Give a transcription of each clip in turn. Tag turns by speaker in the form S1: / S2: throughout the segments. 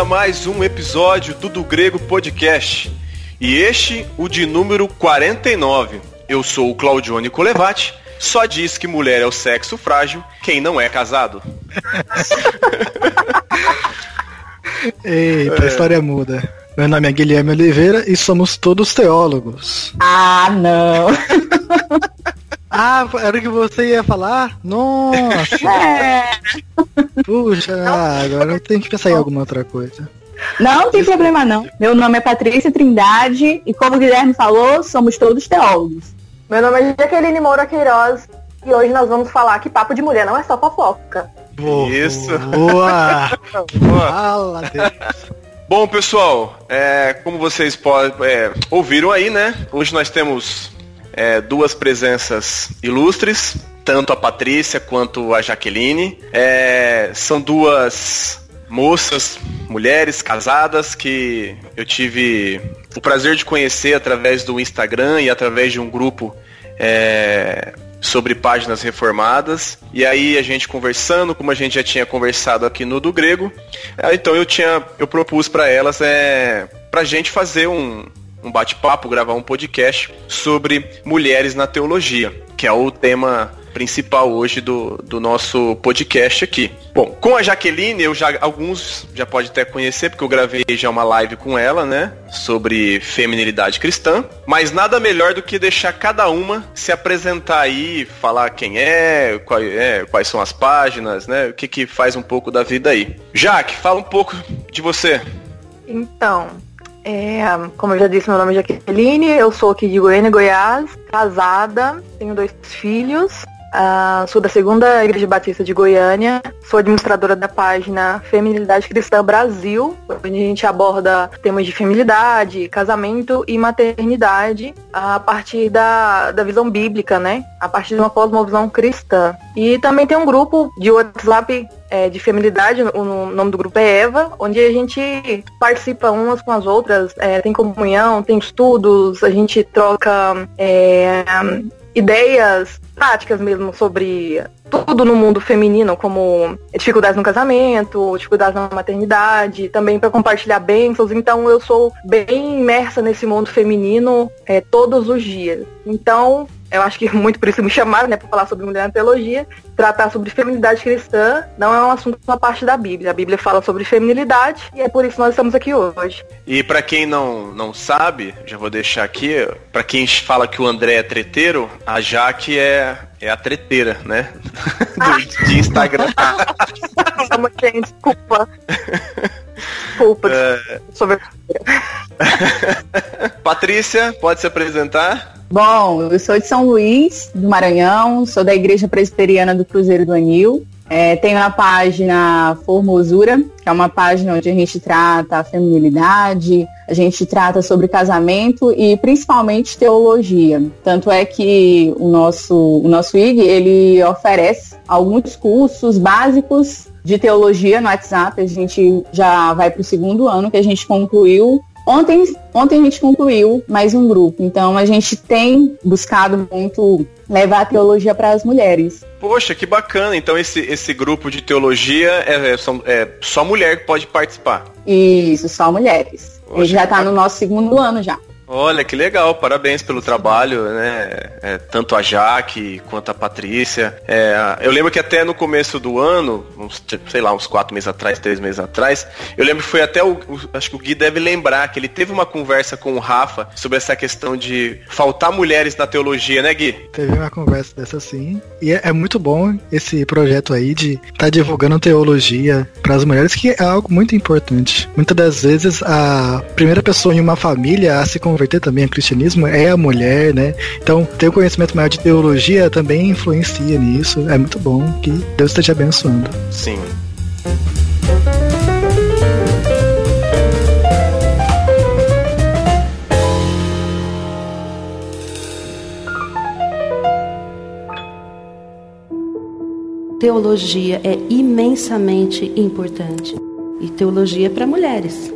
S1: Começa mais um episódio do Do Grego Podcast. E este, o de número 49. Eu sou o Claudione Colevati. Só diz que mulher é o sexo frágil quem não é casado.
S2: Eita, a história muda. Meu nome é Guilherme Oliveira e somos todos teólogos.
S3: Ah, não.
S2: Ah, era o que você ia falar? Nossa!
S3: É.
S2: Puxa, agora eu tenho que pensar em alguma outra coisa.
S3: Não tem problema não. Meu nome é Patrícia Trindade e como o Guilherme falou, somos todos teólogos.
S4: Meu nome é Jaqueline Moura Queiroz e hoje nós vamos falar que papo de mulher não é só fofoca.
S2: Boa,
S1: Isso.
S2: Boa!
S1: Boa.
S2: Fala, Deus.
S1: Bom, pessoal, é, como vocês podem, é, ouviram aí, né? Hoje nós temos é, duas presenças ilustres, tanto a Patrícia quanto a Jaqueline. É, são duas moças, mulheres casadas que eu tive o prazer de conhecer através do Instagram e através de um grupo é, sobre páginas reformadas. E aí a gente conversando, como a gente já tinha conversado aqui no do grego, é, então eu tinha eu propus para elas é pra gente fazer um um bate-papo, gravar um podcast sobre mulheres na teologia, que é o tema principal hoje do, do nosso podcast aqui. Bom, com a Jaqueline, eu já alguns já pode até conhecer, porque eu gravei já uma live com ela, né? Sobre feminilidade cristã. Mas nada melhor do que deixar cada uma se apresentar aí, falar quem é, qual- é, quais são as páginas, né? O que, que faz um pouco da vida aí. Jaque, fala um pouco de você.
S4: Então, é, como eu já disse, meu nome é Jaqueline, eu sou aqui de Goiânia, Goiás, casada, tenho dois filhos, ah, sou da segunda Igreja Batista de Goiânia, sou administradora da página Feminilidade Cristã Brasil, onde a gente aborda temas de feminilidade, casamento e maternidade a partir da, da visão bíblica, né? A partir de uma cosmovisão cristã. E também tem um grupo de WhatsApp é, de feminilidade, o no- nome do grupo é Eva, onde a gente participa umas com as outras, é, tem comunhão, tem estudos, a gente troca é, ideias práticas mesmo sobre tudo no mundo feminino, como dificuldades no casamento, dificuldades na maternidade, também para compartilhar bênçãos. Então eu sou bem imersa nesse mundo feminino é, todos os dias. Então eu acho que muito por isso me chamaram, né, para falar sobre mulher na teologia, tratar sobre feminilidade cristã não é um assunto uma parte da Bíblia. A Bíblia fala sobre feminilidade e é por isso que nós estamos aqui hoje.
S1: E pra quem não, não sabe, já vou deixar aqui, pra quem fala que o André é treteiro, a Jaque é, é a treteira, né? Do, de Instagram.
S4: Gente, desculpa. Desculpa,
S1: É,
S4: sobre
S1: Patrícia, pode se apresentar?
S3: Bom, eu sou de São Luís, do Maranhão, sou da Igreja Presbiteriana do Cruzeiro do Anil. É, tenho a página Formosura, que é uma página onde a gente trata a feminilidade, a gente trata sobre casamento e principalmente teologia. Tanto é que o nosso, o nosso IG, ele oferece alguns cursos básicos de teologia no WhatsApp. A gente já vai para o segundo ano que a gente concluiu Ontem, ontem a gente concluiu mais um grupo, então a gente tem buscado muito levar a teologia para as mulheres.
S1: Poxa, que bacana. Então esse, esse grupo de teologia é, é- são- é só mulher que pode participar.
S3: Isso, só mulheres.
S1: Poxa,
S3: gente já está no nosso segundo ano já.
S1: Olha, que legal, parabéns pelo trabalho, né? É, tanto a Jaque quanto a Patrícia. É, eu lembro que até no começo do ano, uns, sei lá, uns quatro meses atrás, três meses atrás, eu lembro que foi até o. o- Acho que o Gui deve lembrar que ele teve uma conversa com o Rafa sobre essa questão de faltar mulheres na teologia, né, Gui?
S2: Teve uma conversa dessa sim. E é, é muito bom esse projeto aí de estar tá divulgando teologia para as mulheres, que é algo muito importante. Muitas das vezes a primeira pessoa em uma família a se converter também ao cristianismo é a mulher, né? Então, ter um conhecimento maior de teologia também influencia nisso. É muito bom que Deus esteja abençoando.
S1: Sim.
S5: Teologia é imensamente importante. E teologia é para mulheres.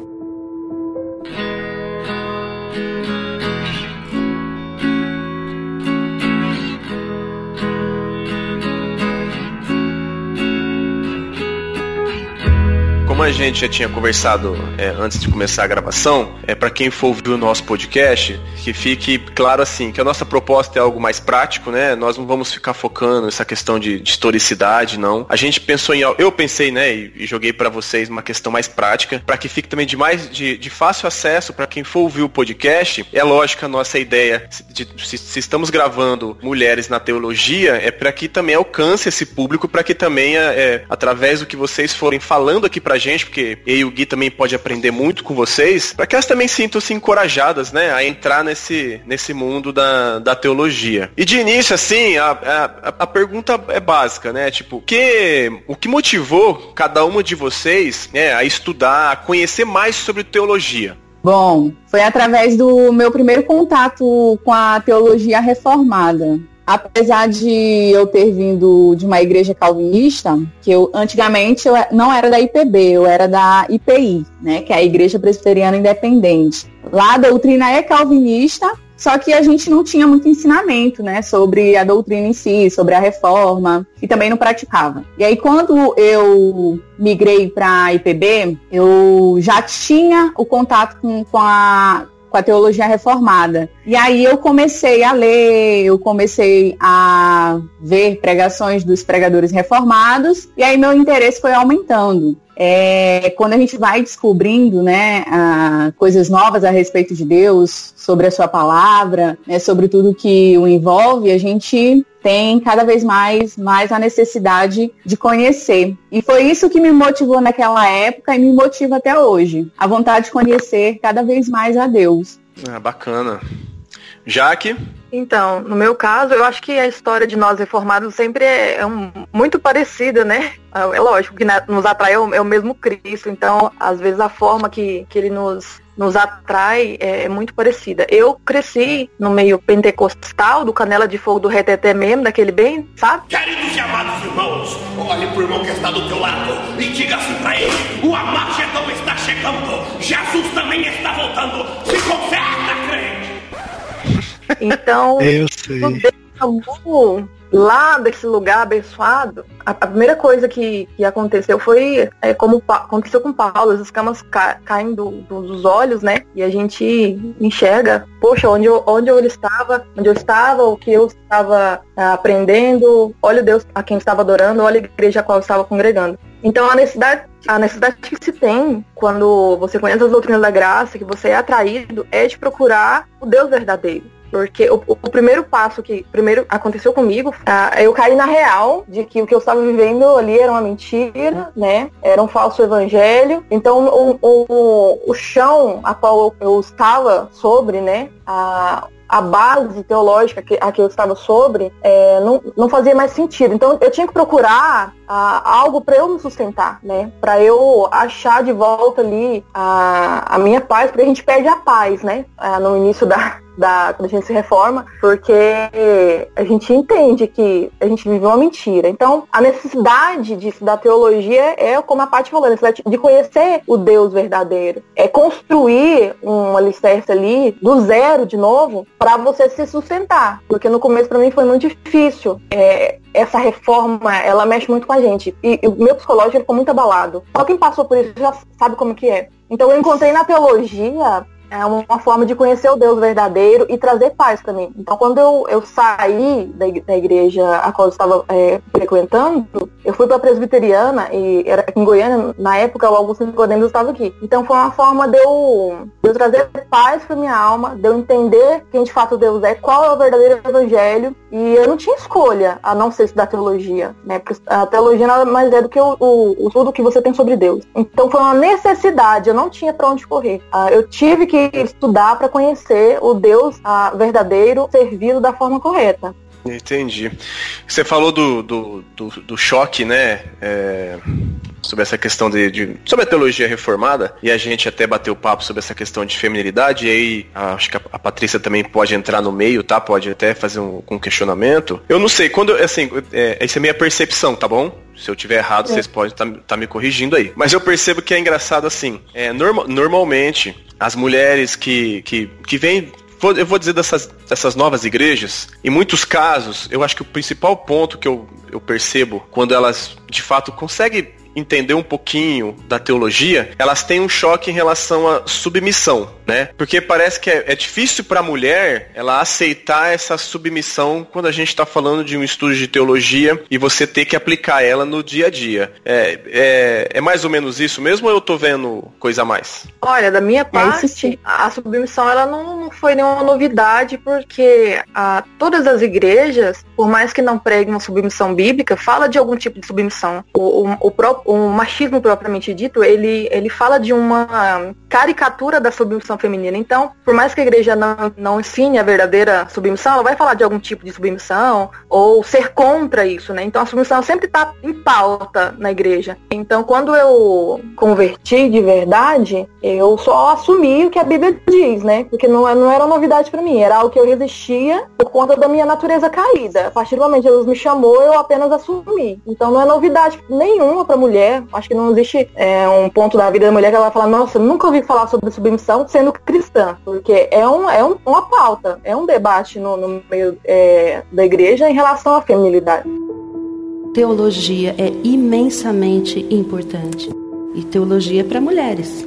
S1: A gente já tinha conversado é, antes de começar a gravação, é para quem for ouvir o nosso podcast, que fique claro assim, que a nossa proposta é algo mais prático, né? Nós não vamos ficar focando nessa questão de, de historicidade, não. A gente pensou em, eu pensei, né, e, e joguei para vocês uma questão mais prática, para que fique também de mais de, de fácil acesso para quem for ouvir o podcast. É lógico a nossa ideia, de, se, se estamos gravando mulheres na teologia, é para que também alcance esse público, para que também, é, é, através do que vocês forem falando aqui pra gente, porque eu e o Gui também pode aprender muito com vocês, para que elas também sintam-se encorajadas, né, a entrar nesse, nesse mundo da, da teologia. E de início, assim, a, a, a pergunta é básica, né, tipo, que, o que motivou cada uma de vocês né, a estudar, a conhecer mais sobre teologia?
S3: Bom, foi através do meu primeiro contato com a teologia reformada apesar de eu ter vindo de uma igreja calvinista, que eu antigamente eu não era da IPB, eu era da IPI, né, que é a Igreja Presbiteriana Independente. Lá a doutrina é calvinista, só que a gente não tinha muito ensinamento, né, sobre a doutrina em si, sobre a reforma, e também não praticava. E aí quando eu migrei para a IPB, eu já tinha o contato com, com a com a teologia reformada. E aí eu comecei a ler, eu comecei a ver pregações dos pregadores reformados, e aí meu interesse foi aumentando. É, quando a gente vai descobrindo né, a, coisas novas a respeito de Deus, sobre a sua palavra, né, sobre tudo que o envolve, a gente tem cada vez mais, mais a necessidade de conhecer. E foi isso que me motivou naquela época e me motiva até hoje. A vontade de conhecer cada vez mais a Deus.
S1: Ah, bacana. Jaque?
S4: Então, no meu caso, eu acho que a história de nós reformados sempre é, é um, muito parecida, né? É lógico que nos atrai é o, é o mesmo Cristo, então, às vezes, a forma que, que ele nos nos atrai é, é, muito parecida. Eu cresci no meio pentecostal, do Canela de Fogo do Reteté mesmo, daquele bem, sabe?
S6: Queridos e amados irmãos, olhe pro irmão que está do teu lado e diga assim pra ele, o Amagedão está chegando, Jesus também está voltando, se!
S4: Então,
S2: eu sei
S4: lá desse lugar abençoado, a, a primeira coisa que, que aconteceu foi é, como aconteceu com Paulo, as escamas ca, caem do, do, dos olhos, né? E a gente enxerga, poxa, onde eu, onde eu estava, onde eu estava, o que eu estava ah, aprendendo, olha o Deus a quem estava adorando, olha a igreja a qual eu estava congregando. Então a necessidade, a necessidade que se tem quando você conhece as doutrinas da graça, que você é atraído, é de procurar o Deus verdadeiro. Porque o, o, primeiro passo que primeiro aconteceu comigo, uh, eu caí na real de que o que eu estava vivendo ali era uma mentira, né? Era um falso evangelho. Então o, o, o chão a qual eu estava sobre, né? A, a base teológica que, a que eu estava sobre é, não, não fazia mais sentido. Então eu tinha que procurar algo para eu me sustentar, né? Para eu achar de volta ali a, a minha paz, porque a gente perde a paz, né? no início da, da, quando a gente se reforma, porque a gente entende que a gente vive uma mentira. Então, a necessidade de estudar teologia é, como a Paty falou, a necessidade de conhecer o Deus verdadeiro. É construir um alicerce ali do zero de novo para você se sustentar. Porque no começo para mim foi muito difícil. É, essa reforma, ela mexe muito com a gente. E, e o meu psicológico ficou muito abalado. Só quem passou por isso já sabe como que é. Então eu encontrei na teologia é uma forma de conhecer o Deus verdadeiro e trazer paz para mim. Então, quando eu, eu saí da, da igreja a qual eu estava é, frequentando, eu fui para a presbiteriana e era em Goiânia, na época, o Augusto Nicodemus estava aqui. Então, foi uma forma de eu, de eu trazer paz para minha alma, de eu entender quem de fato Deus é, qual é o verdadeiro evangelho. E eu não tinha escolha a não ser estudar teologia, né? Porque a teologia nada mais é do que o, o, o tudo que você tem sobre Deus. Então, foi uma necessidade, eu não tinha para onde correr. Uh, eu tive que estudar para conhecer o Deus verdadeiro, servido da forma correta.
S1: Entendi. Você falou do, do, do, do choque, né? É, sobre essa questão de, de, sobre a teologia reformada e a gente até bateu papo sobre essa questão de feminilidade e aí acho que a, a Patrícia também pode entrar no meio, tá? Pode até fazer um, um questionamento. Eu não sei, quando assim, é, essa é a minha percepção, tá bom? Se eu tiver errado, é. vocês podem estar tá, tá me corrigindo aí. Mas eu percebo que é engraçado assim. É, norma, normalmente, as mulheres que, que, que vêm eu vou dizer dessas, dessas novas igrejas, em muitos casos, eu acho que o principal ponto que eu, eu percebo quando elas de fato conseguem entender um pouquinho da teologia, elas têm um choque em relação à submissão, né? Porque parece que é, é difícil para a mulher ela aceitar essa submissão quando a gente está falando de um estudo de teologia e você ter que aplicar ela no dia a dia. É, é, é mais ou menos isso mesmo ou eu tô vendo coisa a mais?
S4: Olha, da minha parte, a submissão ela não, não foi nenhuma novidade, porque a, ah, todas as igrejas, por mais que não preguem uma submissão bíblica, fala de algum tipo de submissão. O, o, o, o machismo propriamente dito, ele, ele fala de uma caricatura da submissão feminina. Então, por mais que a igreja não, não ensine a verdadeira submissão, ela vai falar de algum tipo de submissão ou ser contra isso, né? Então a submissão sempre está em pauta na igreja. Então, quando eu converti de verdade, eu só assumi o que a Bíblia diz, né? Porque não, não era novidade para mim, era algo que eu resistia por conta da minha natureza caída. A partir do momento que Jesus me chamou, eu apenas assumi. Então não é novidade nenhuma para mulher. Acho que não existe é, um ponto da vida da mulher que ela vai falar, nossa, nunca ouvi falar sobre submissão sendo cristã, porque é, um, é um, uma pauta, é um debate no, no meio é, da igreja em relação à feminilidade.
S5: Teologia é imensamente importante. E teologia é para mulheres.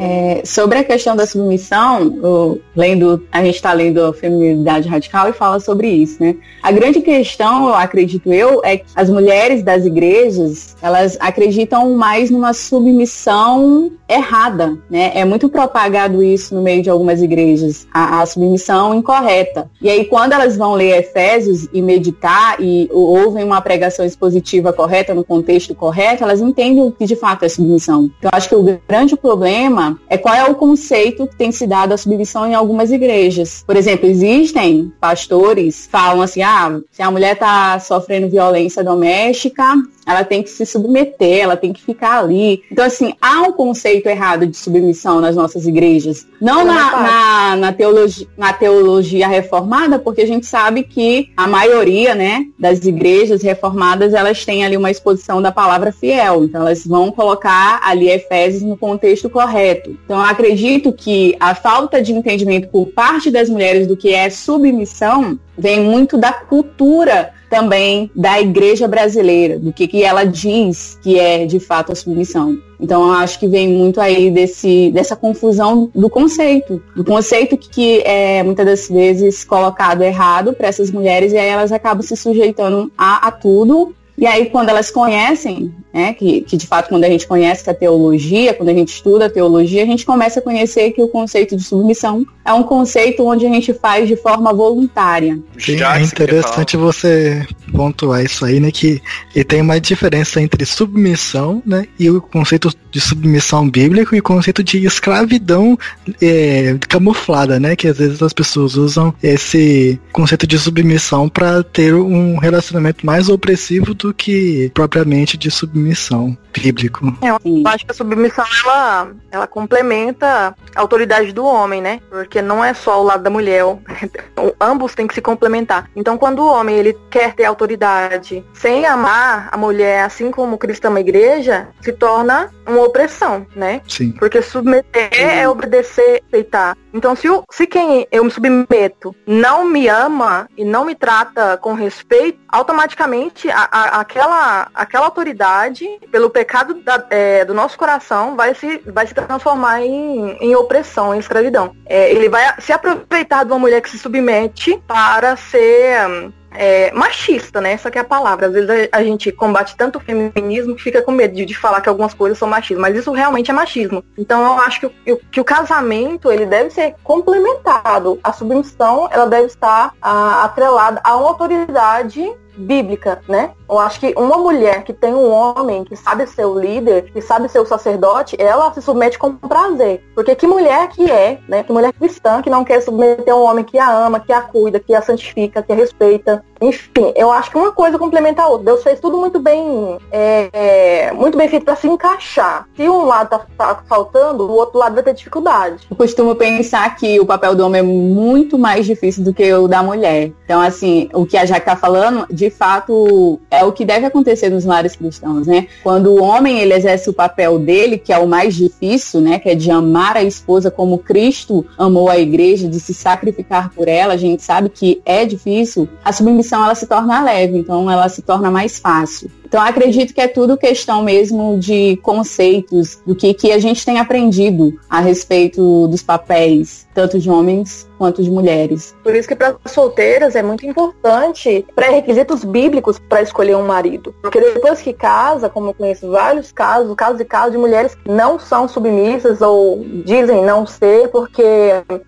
S3: É, sobre a questão da submissão, o, lendo, a gente está lendo feminilidade radical e fala sobre isso, né? A grande questão, acredito eu, é que as mulheres das igrejas, elas acreditam mais numa submissão errada, né? É muito propagado isso no meio de algumas igrejas, a, a submissão incorreta. E aí, quando elas vão ler Efésios e meditar e ouvem uma pregação expositiva correta, no contexto correto, elas entendem o que de fato é submissão. Então, acho que o grande problema é qual é o conceito que tem se dado à submissão em algumas igrejas. Por exemplo, existem pastores que falam assim, ah, se a mulher está sofrendo violência doméstica, ela tem que se submeter, ela tem que ficar ali. Então, assim, há um conceito errado de submissão nas nossas igrejas. Não na, na, na, teologia, na teologia reformada, porque a gente sabe que a maioria, né, das igrejas reformadas, elas têm ali uma exposição da palavra fiel. Então, elas vão colocar ali Efésios no contexto correto. Então, eu acredito que a falta de entendimento por parte das mulheres do que é submissão vem muito da cultura também da igreja brasileira, do que, que ela diz que é de fato a submissão. Então eu acho que vem muito aí desse, dessa confusão do conceito, do conceito que, que é muitas das vezes colocado errado para essas mulheres e aí elas acabam se sujeitando a, a tudo e aí, quando elas conhecem, né, que, que de fato, quando a gente conhece a teologia, quando a gente estuda a teologia, a gente começa a conhecer que o conceito de submissão é um conceito onde a gente faz de forma voluntária.
S2: Sim, é interessante você pontuar isso aí, né, que e tem uma diferença entre submissão, né, e o conceito de submissão bíblico e o conceito de escravidão é, camuflada, né, que às vezes as pessoas usam esse conceito de submissão para ter um relacionamento mais opressivo do que propriamente de submissão bíblico.
S4: É, eu acho que a submissão ela, ela complementa a autoridade do homem, né? Porque não é só o lado da mulher, ambos têm que se complementar. Então, quando o homem ele quer ter autoridade sem amar a mulher, assim como Cristo ama a igreja, se torna uma opressão, né?
S2: Sim.
S4: Porque submeter Sim. é obedecer, aceitar. Então, se, o, se quem eu me submeto não me ama e não me trata com respeito, automaticamente a, a, aquela, aquela autoridade, pelo pecado da, é, do nosso coração, vai se, vai se transformar em, em opressão, em escravidão. É, ele vai se aproveitar de uma mulher que se submete para ser é, machista, né? Essa que é a palavra. Às vezes a, a, gente combate tanto o feminismo que fica com medo de, de, falar que algumas coisas são machismo, mas isso realmente é machismo. Então eu acho que o, que o casamento ele deve ser complementado. A submissão ela deve estar a, atrelada a uma autoridade bíblica, né? Eu acho que uma mulher que tem um homem que sabe ser o líder, que sabe ser o sacerdote, ela se submete com prazer. Porque que mulher que é, né? Que mulher cristã que não quer submeter um homem que a ama, que a cuida, que a santifica, que a respeita. Enfim, eu acho que uma coisa complementa a outra. Deus fez tudo muito bem, é, é, muito bem feito para se encaixar. Se um lado tá, tá, faltando, o outro lado vai ter dificuldade.
S3: Eu costumo pensar que o papel do homem é muito mais difícil do que o da mulher. Então, assim, o que a Jaque tá falando, de fato, é o que deve acontecer nos lares cristãos, né? Quando o homem ele exerce o papel dele, que é o mais difícil, né? Que é de amar a esposa como Cristo amou a igreja, de se sacrificar por ela, a gente sabe que é difícil. A submissão ela se torna leve, então ela se torna mais fácil. Então acredito que é tudo questão mesmo de conceitos, do que, que a gente tem aprendido a respeito dos papéis, tanto de homens quanto de mulheres.
S4: Por isso que para solteiras é muito importante pré-requisitos bíblicos para escolher um marido. Porque depois que casa, como eu conheço vários casos, casos e casos de mulheres que não são submissas ou dizem não ser porque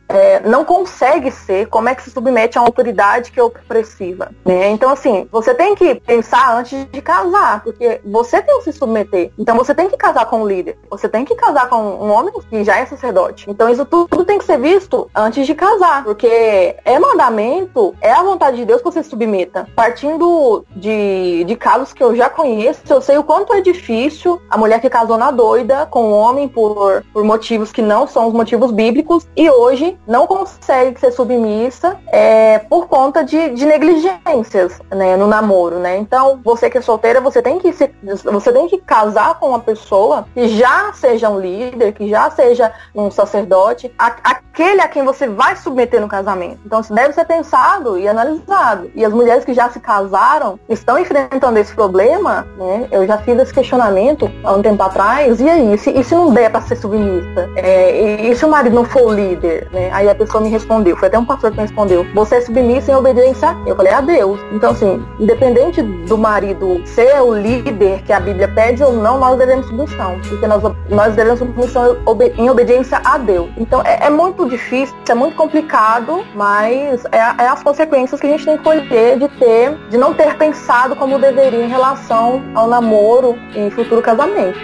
S4: é, não consegue ser, como é que se submete a uma autoridade que é opressiva. Né? Então, assim, você tem que pensar antes de casar, porque você tem que se submeter. Então você tem que casar com um líder. Você tem que casar com um homem que já é sacerdote. Então isso tudo tem que ser visto antes de casar casar, porque é mandamento, é a vontade de Deus que você se submeta. Partindo de, de casos que eu já conheço, eu sei o quanto é difícil a mulher que casou na doida com o homem por, por motivos que não são os motivos bíblicos e hoje não consegue ser submissa é, por conta de, de negligências né, no namoro, né? Então, você que é solteira, você tem que se, você tem que casar com uma pessoa que já seja um líder, que já seja um sacerdote, a, aquele a quem você vai submeter no casamento. Então isso deve ser pensado e analisado. E as mulheres que já se casaram estão enfrentando esse problema, né? Eu já fiz esse questionamento há um tempo atrás, e aí, e se, e se não der para ser submissa? É, e, e, se o marido não for o líder? Né? Aí a pessoa me respondeu, foi até um pastor que me respondeu, você é submissa em obediência Eu falei, a Deus. Então, assim, independente do marido ser o líder que a Bíblia pede ou não, nós devemos submissão. Porque nós, nós devemos submissão em obediência a Deus. Então, é, é muito difícil, é muito complicado complicado, mas é, é, as consequências que a gente tem que colher de ter, de não ter pensado como deveria em relação ao namoro e futuro casamento.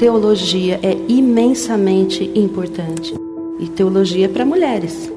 S5: Teologia é imensamente importante e teologia para mulheres.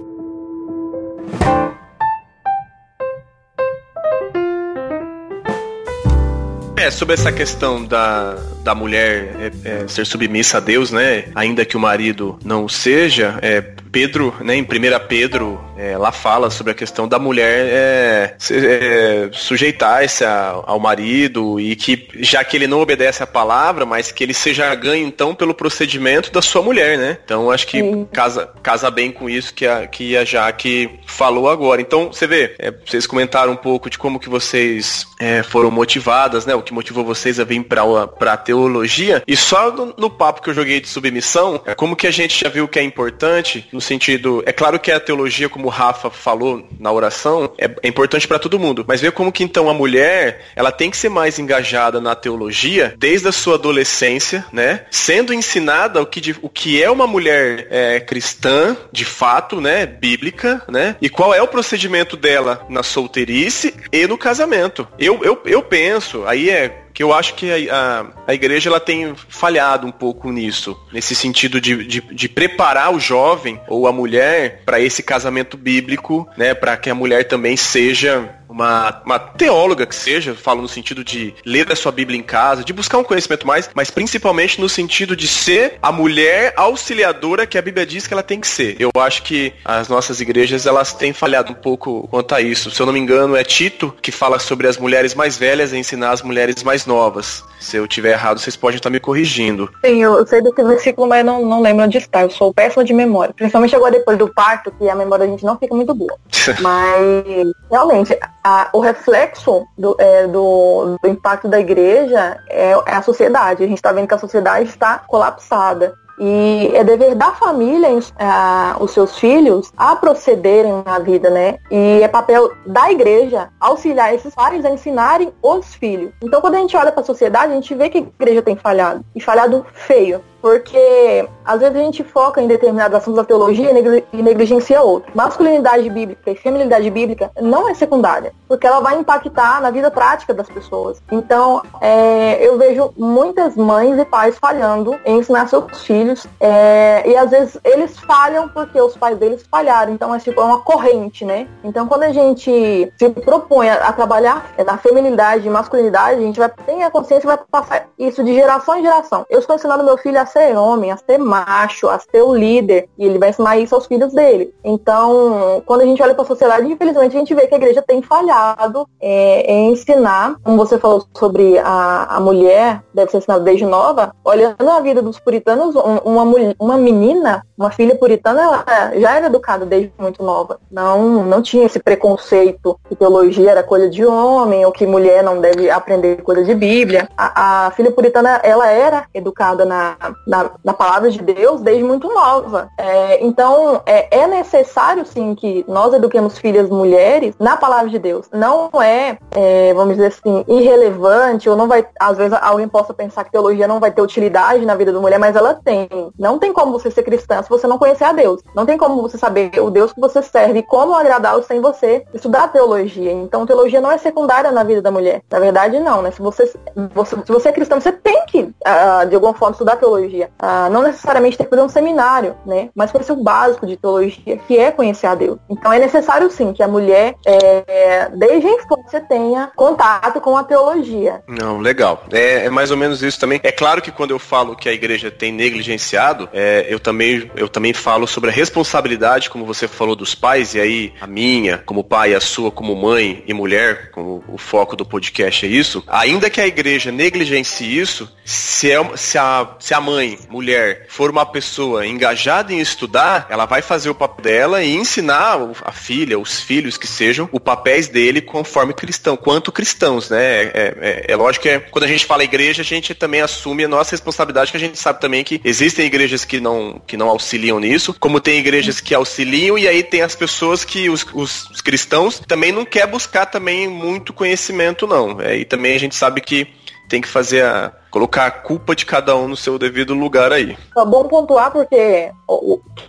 S1: É, sobre essa questão da, da mulher é, é, ser submissa a Deus, né? Ainda que o marido não seja, é, Pedro, né, em 1 Pedro, é, lá fala sobre a questão da mulher é, é, sujeitar-se ao marido e que, já que ele não obedece a palavra, mas que ele seja ganho, então, pelo procedimento da sua mulher, né? Então, acho que casa, casa bem com isso que a, que a Jaque falou agora. Então, você vê, é, vocês comentaram um pouco de como que vocês é, foram motivadas, né? O que motivou vocês a vir para a teologia. E só no, no, papo que eu joguei de submissão, é como que a gente já viu que é importante no sentido. É claro que a teologia, como o Rafa falou na oração, é, é importante para todo mundo. Mas ver como que então a mulher, ela tem que ser mais engajada na teologia desde a sua adolescência, né? Sendo ensinada o que, o que é uma mulher é, cristã, de fato, né? Bíblica, né? E qual é o procedimento dela na solteirice e no casamento. Eu, eu, eu penso, aí é que eu acho que a, a, a, igreja ela tem falhado um pouco nisso, nesse sentido de, de, de preparar o jovem ou a mulher para esse casamento bíblico, né, para que a mulher também seja uma, uma teóloga que seja, falo no sentido de ler a sua Bíblia em casa, de buscar um conhecimento mais, mas principalmente no sentido de ser a mulher auxiliadora que a Bíblia diz que ela tem que ser. Eu acho que as nossas igrejas elas têm falhado um pouco quanto a isso. Se eu não me engano, é Tito que fala sobre as mulheres mais velhas e ensinar as mulheres mais novas. Se eu tiver errado, vocês podem estar me corrigindo.
S4: Sim, eu sei desse versículo, mas não, não lembro onde está. Eu sou péssima de memória. Principalmente agora depois do parto, que a memória da gente não fica muito boa. mas, realmente, a, o reflexo do, é, do, do, impacto da igreja é, é a sociedade. A gente está vendo que a sociedade está colapsada. E é dever da família, uh, os seus filhos, a procederem na vida, né? E é papel da igreja auxiliar esses pais a ensinarem os filhos. Então, quando a gente olha para a sociedade, a gente vê que a igreja tem falhado. E falhado feio porque às vezes a gente foca em determinados assuntos da teologia e negligencia outros. Masculinidade bíblica e feminilidade bíblica não é secundária, porque ela vai impactar na vida prática das pessoas. Então, é, eu vejo muitas mães e pais falhando em ensinar seus filhos, é, e às vezes eles falham porque os pais deles falharam. Então, é tipo é uma corrente, né? Então, quando a gente se propõe a, a trabalhar na feminilidade e masculinidade, a gente vai ter a consciência e vai passar isso de geração em geração. Eu estou ensinando meu filho a ser homem, a ser macho, a ser o líder, e ele vai ensinar isso aos filhos dele. Então, quando a gente olha para a sociedade, infelizmente a gente vê que a igreja tem falhado é, em ensinar, como você falou sobre a, a mulher, deve ser ensinada desde nova, olhando a vida dos puritanos, uma, uma menina, uma filha puritana, ela já era educada desde muito nova. Não, não tinha esse preconceito que teologia era coisa de homem, ou que mulher não deve aprender coisa de Bíblia. A, a filha puritana, ela era educada na, na, na palavra de Deus desde muito nova. É, então, é, é, necessário, sim, que nós eduquemos filhas mulheres na palavra de Deus. Não é, é, vamos dizer assim, irrelevante, ou não vai, às vezes alguém possa pensar que teologia não vai ter utilidade na vida da mulher, mas ela tem. Não tem como você ser cristã se você não conhecer a Deus. Não tem como você saber o Deus que você serve e como agradá-lo sem você estudar teologia. Então, teologia não é secundária na vida da mulher. Na verdade, não, né? Se você, você se você é cristão, você tem que, uh, de alguma forma, estudar teologia. Uh, não necessariamente ter que fazer um seminário, né? Mas conhecer o básico de teologia, que é conhecer a Deus. Então, é necessário, sim, que a mulher, é, desde a infância, tenha contato com a teologia.
S1: Não, legal. É, é, mais ou menos isso também. É claro que quando eu falo que a igreja tem negligenciado, é, eu, também, eu também falo sobre a responsabilidade, como você falou, dos pais, e aí a minha, como pai, a sua, como mãe e mulher, como o foco do podcast é isso. Ainda que a igreja negligencie isso, se, é, se, a, se a mãe, mulher, for uma pessoa engajada em estudar, ela vai fazer o papel dela e ensinar a filha, os filhos que sejam, o papéis dele conforme cristão, quanto cristãos, né? É, é, é lógico que é, quando a gente fala igreja, a gente também assume a nossa responsabilidade, que a gente sabe também que existem igrejas que não, que não auxiliam nisso, como tem igrejas que auxiliam, e aí tem as pessoas que, os, os, os cristãos, também não quer buscar também muito conhecimento, não. É, e também a gente sabe que tem que fazer a. colocar a culpa de cada um no seu devido lugar aí.
S4: É bom pontuar porque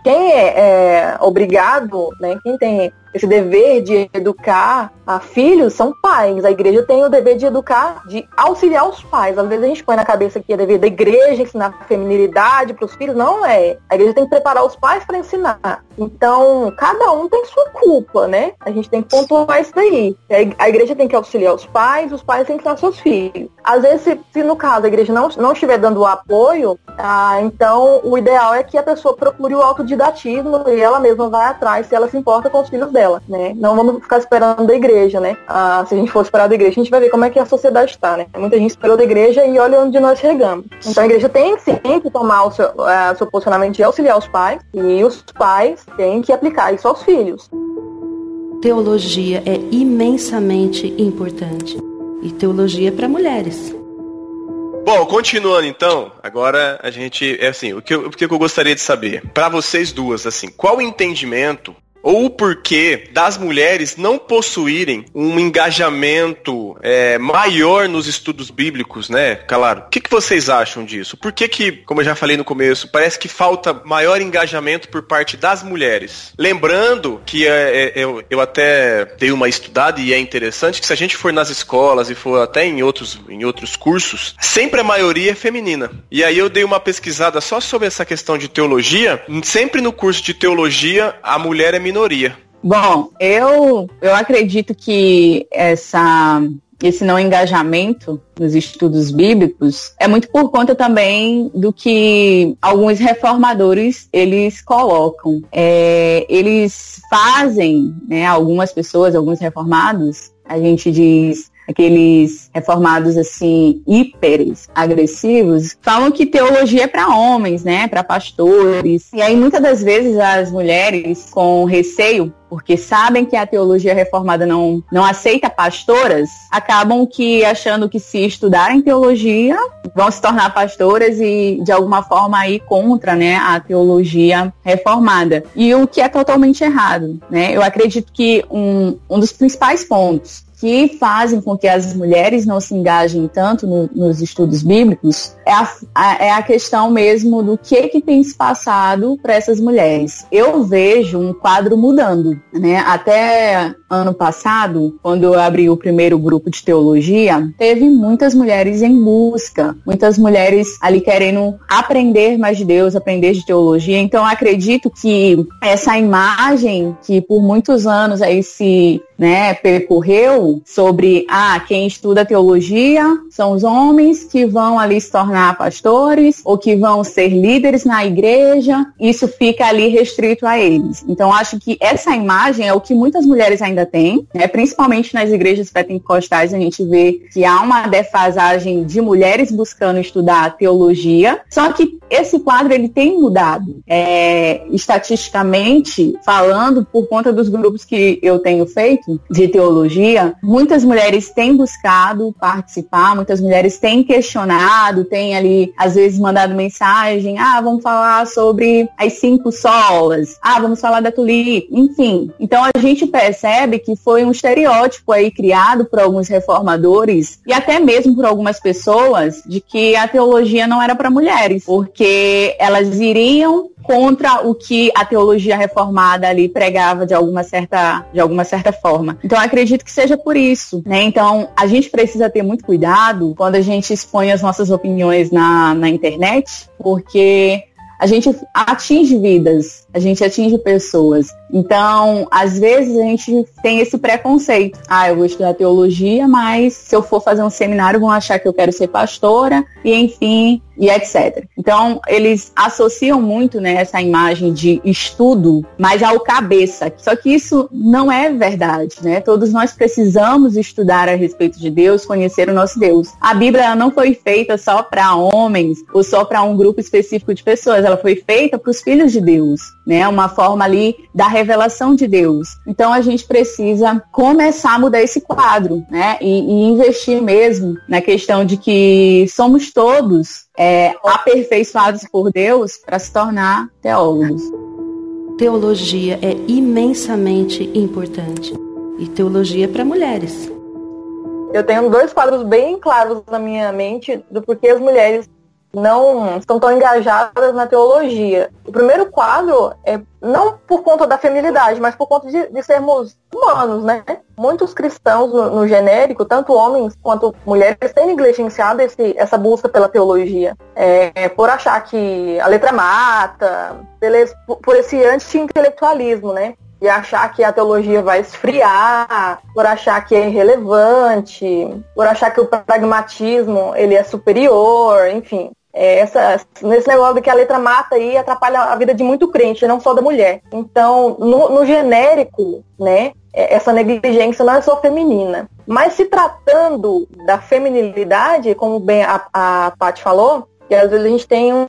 S4: quem é, é obrigado, né, quem tem esse dever de educar a filhos são pais. A igreja tem o dever de educar, de auxiliar os pais. Às vezes a gente põe na cabeça que é dever da igreja ensinar a feminilidade para os filhos. Não é. A igreja tem que preparar os pais para ensinar. Então, cada um tem sua culpa, né? A gente tem que pontuar isso daí. A igreja tem que auxiliar os pais, os pais têm que ensinar seus filhos. Às vezes, se, se no caso igreja não, não estiver dando apoio, ah, então o ideal é que a pessoa procure o autodidatismo e ela mesma vai atrás se ela se importa com os filhos dela dela, né? Não vamos ficar esperando da igreja, né? Ah, se a gente for esperar da igreja, a gente vai ver como é que a sociedade está, né? Muita gente esperou da igreja e olha onde nós chegamos. Então a igreja tem sim que tomar o seu, uh, seu posicionamento de auxiliar os pais e os pais têm que aplicar isso aos filhos.
S5: Teologia é imensamente importante. E teologia é para mulheres.
S1: Bom, continuando então, agora a gente, é assim, o que eu, o que eu gostaria de saber, para vocês duas, assim, qual o entendimento ou o porquê das mulheres não possuírem um engajamento é, maior nos estudos bíblicos, né? Claro. O que, que vocês acham disso? Por que, que, como eu já falei no começo, parece que falta maior engajamento por parte das mulheres? Lembrando que é, é, eu, eu até dei uma estudada e é interessante que se a gente for nas escolas e for até em outros, em outros cursos, sempre a maioria é feminina. E aí eu dei uma pesquisada só sobre essa questão de teologia. Sempre no curso de teologia, a mulher é minoria.
S3: Bom, eu, eu acredito que essa, esse não engajamento nos estudos bíblicos é muito por conta também do que alguns reformadores eles colocam. É, eles fazem, né, algumas pessoas, alguns reformados, a gente diz aqueles reformados assim hiperes agressivos, falam que teologia é para homens, né, para pastores. E aí muitas das vezes as mulheres com receio porque sabem que a teologia reformada não, não aceita pastoras, acabam que achando que se estudarem teologia vão se tornar pastoras e de alguma forma ir contra né, a teologia reformada. E o que é totalmente errado. Né? Eu acredito que um, um dos principais pontos que fazem com que as mulheres não se engajem tanto no, nos estudos bíblicos é a, a, é a questão mesmo do que, que tem se passado para essas mulheres. Eu vejo um quadro mudando, né? Até ano passado, quando eu abri o primeiro grupo de teologia, teve muitas mulheres em busca, muitas mulheres ali querendo aprender mais de Deus, aprender de teologia. Então acredito que essa imagem que por muitos anos aí se né, percorreu sobre ah, quem estuda teologia são os homens que vão ali se tornar pastores ou que vão ser líderes na igreja. Isso fica ali restrito a eles. Então acho que essa imagem é o que muitas mulheres ainda têm, né, principalmente nas igrejas pentecostais a gente vê que há uma defasagem de mulheres buscando estudar teologia. Só que esse quadro ele tem mudado. É, estatisticamente falando, por conta dos grupos que eu tenho feito, de teologia, muitas mulheres têm buscado participar, muitas mulheres têm questionado, têm ali, às vezes, mandado mensagem, ah, vamos falar sobre as cinco solas, ah, vamos falar da tulipa, enfim. Então a gente percebe que foi um estereótipo aí criado por alguns reformadores e até mesmo por algumas pessoas de que a teologia não era para mulheres, porque elas iriam contra o que a teologia reformada ali pregava de alguma certa, de alguma certa forma. Então acredito que seja por isso, né? Então a gente precisa ter muito cuidado quando a gente expõe as nossas opiniões na, na internet, porque a gente atinge vidas, a gente atinge pessoas. Então, às vezes a gente tem esse preconceito. Ah, eu vou estudar teologia, mas se eu for fazer um seminário vão achar que eu quero ser pastora e enfim, e etc. Então, eles associam muito né, essa imagem de estudo, mas ao cabeça. Só que isso não é verdade, né? Todos nós precisamos estudar a respeito de Deus, conhecer o nosso Deus. A Bíblia não foi feita só para homens ou só para um grupo específico de pessoas, ela foi feita para os filhos de Deus, né? Uma forma ali da revelação de Deus. Então a gente precisa começar a mudar esse quadro, né? E, e investir mesmo na questão de que somos todos é, aperfeiçoados por Deus para se tornar teólogos.
S5: Teologia é imensamente importante. E teologia é para mulheres.
S4: Eu tenho dois quadros bem claros na minha mente do porquê as mulheres não estão tão engajadas na teologia. O primeiro quadro é não por conta da feminilidade, mas por conta de, de sermos humanos, né? Muitos cristãos no, no, genérico, tanto homens quanto mulheres, têm negligenciado esse, essa busca pela teologia. É, por achar que a letra mata, por, por esse anti-intelectualismo, né? e achar que a teologia vai esfriar, por achar que é irrelevante, por achar que o pragmatismo ele é superior, enfim. É, essa, nesse negócio de que a letra mata aí atrapalha a vida de muito crente, não só da mulher. Então, no, no genérico, né, é, essa negligência não é só feminina. Mas se tratando da feminilidade, como bem a, a Paty falou, que às vezes a gente tem um,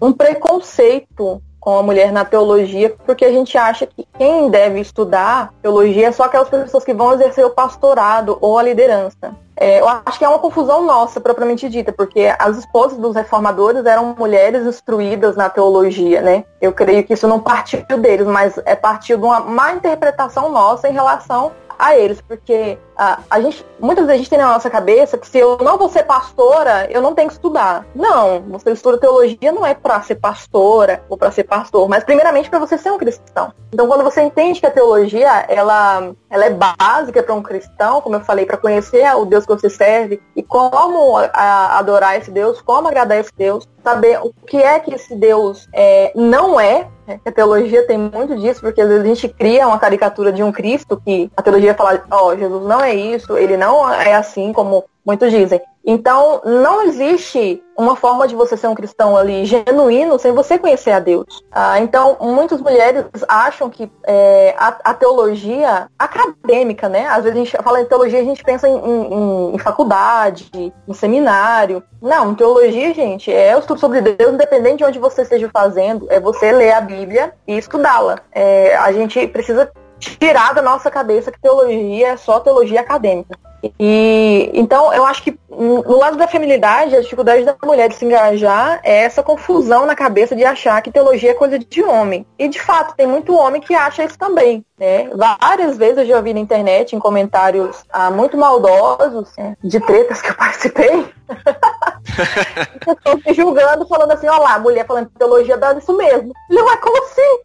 S4: um preconceito com a mulher na teologia, porque a gente acha que quem deve estudar teologia é só aquelas pessoas que vão exercer o pastorado ou a liderança. É, eu acho que é uma confusão nossa, propriamente dita, porque as esposas dos reformadores eram mulheres instruídas na teologia, né? Eu creio que isso não partiu deles, mas é partiu de uma má interpretação nossa em relação a eles, porque a, a gente, muitas vezes a gente tem na nossa cabeça que se eu não vou ser pastora, eu não tenho que estudar. Não, você estuda teologia não é para ser pastora ou para ser pastor, mas primeiramente para você ser um cristão. Então, quando você entende que a teologia ela, ela é básica para um cristão, como eu falei, para conhecer o Deus que você serve e como a, adorar esse Deus, como agradar esse Deus, saber o que é que esse Deus é, não é. Né? A teologia tem muito disso, porque às vezes a gente cria uma caricatura de um Cristo que a teologia fala, ó, oh, Jesus não é isso, ele não é assim como muitos dizem. Então, não existe uma forma de você ser um cristão ali genuíno sem você conhecer a Deus. Ah, então, muitas mulheres acham que é, a, a, teologia acadêmica, né? Às vezes a gente fala em teologia, a gente pensa em, em, em faculdade, em seminário. Não, teologia, gente, é o estudo sobre Deus, independente de onde você esteja fazendo, é você ler a Bíblia e estudá-la. É, a gente precisa tirar da nossa cabeça que teologia é só teologia acadêmica. E então eu acho que no lado da feminilidade, a dificuldade da mulher de se engajar é essa confusão na cabeça de achar que teologia é coisa de homem. E de fato, tem muito homem que acha isso também. Né? Várias vezes eu já ouvi na internet, em comentários ah, muito maldosos, né, de tretas que eu participei, pessoas me julgando, falando assim, ó lá, mulher falando teologia dá isso mesmo. Ele, ué, como assim?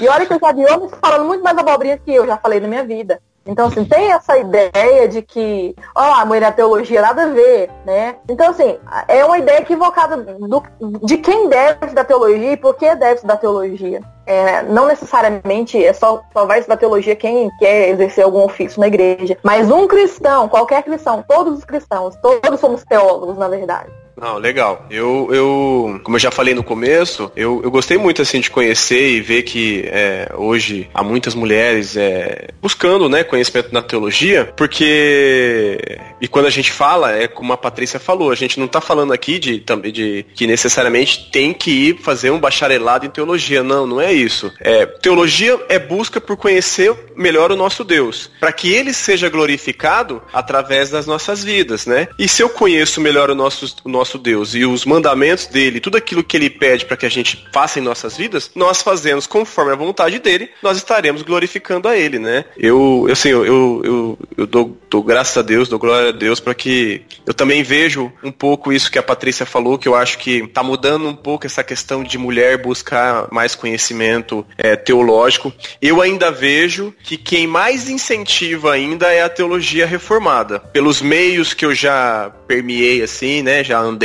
S4: E olha que eu já vi homens falando muito mais abobrinha que eu já falei na minha vida. Então, assim, tem essa ideia de que, ó, a mulher da teologia nada a ver, né? Então, assim, é uma ideia equivocada do, de quem deve da teologia e por que deve da teologia. É, não necessariamente é só, só vai estudar teologia quem quer exercer algum ofício na igreja, mas um cristão, qualquer cristão, todos os cristãos, todos somos teólogos, na verdade.
S1: Não, legal. Eu, eu, como eu já falei no começo, eu, eu gostei muito assim de conhecer e ver que é, hoje há muitas mulheres é, buscando, né, conhecimento na teologia, porque e quando a gente fala, é como a Patrícia falou, a gente não está falando aqui de também de que necessariamente tem que ir fazer um bacharelado em teologia. Não, não é isso. É, teologia é busca por conhecer melhor o nosso Deus, para que ele seja glorificado através das nossas vidas, né? E se eu conheço melhor o nosso, o nosso nosso Deus e os mandamentos dele, tudo aquilo que ele pede para que a gente faça em nossas vidas, nós fazemos conforme a vontade dele, nós estaremos glorificando a ele, né? Eu, assim, eu, eu, eu, eu dou, dou graças a Deus, dou glória a Deus para que eu também vejo um pouco isso que a Patrícia falou, que eu acho que tá mudando um pouco essa questão de mulher buscar mais conhecimento é, teológico. Eu ainda vejo que quem mais incentiva ainda é a teologia reformada. Pelos meios que eu já permeei, assim, né? Já andei.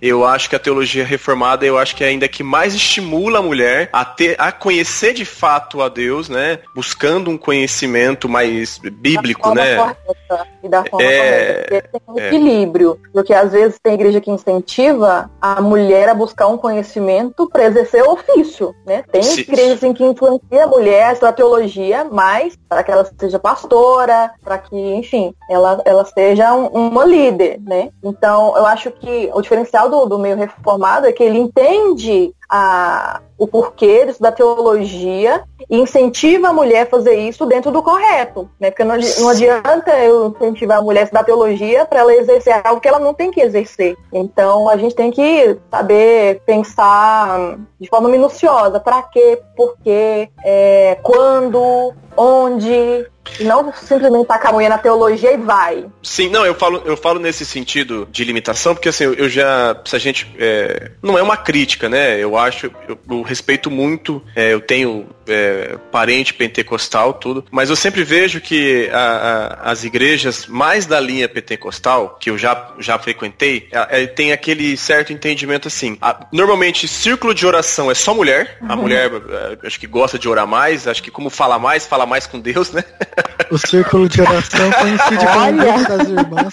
S1: Eu acho que a teologia reformada, eu acho que é ainda que mais estimula a mulher a ter, a conhecer de fato a Deus, né? Buscando um conhecimento mais bíblico, né?
S4: Correta, e da forma é, correta. Tem um é. equilíbrio. Porque às vezes tem igreja que incentiva a mulher a buscar um conhecimento para exercer o ofício, né? Tem Sim. igrejas em que influencia a mulher a teologia, mas para que ela seja pastora, para que, enfim, ela, ela seja um, uma líder, né? Então, eu acho que o diferencial do, do meio reformado é que ele entende a, o porquê disso da teologia e incentiva a mulher a fazer isso dentro do correto, né? Porque não, não adianta eu incentivar a mulher a estudar teologia para ela exercer algo que ela não tem que exercer. Então a gente tem que saber pensar de forma minuciosa para quê, por quê, é, quando, onde, não simplesmente tacar a mulher na teologia e vai.
S1: Sim, não, eu falo, eu falo nesse sentido de limitação, porque assim, eu já. Se a gente. É, não é uma crítica, né? Eu acho, eu, eu respeito muito, é, eu tenho é, parente pentecostal, tudo, mas eu sempre vejo que a, a, as igrejas mais da linha pentecostal, que eu já, já frequentei, é, tem aquele certo entendimento assim. A, normalmente, círculo de oração é só mulher, a uhum. mulher é, acho que gosta de orar mais, acho que como fala mais, fala mais com Deus, né?
S2: O círculo de oração coincide com o das irmãs.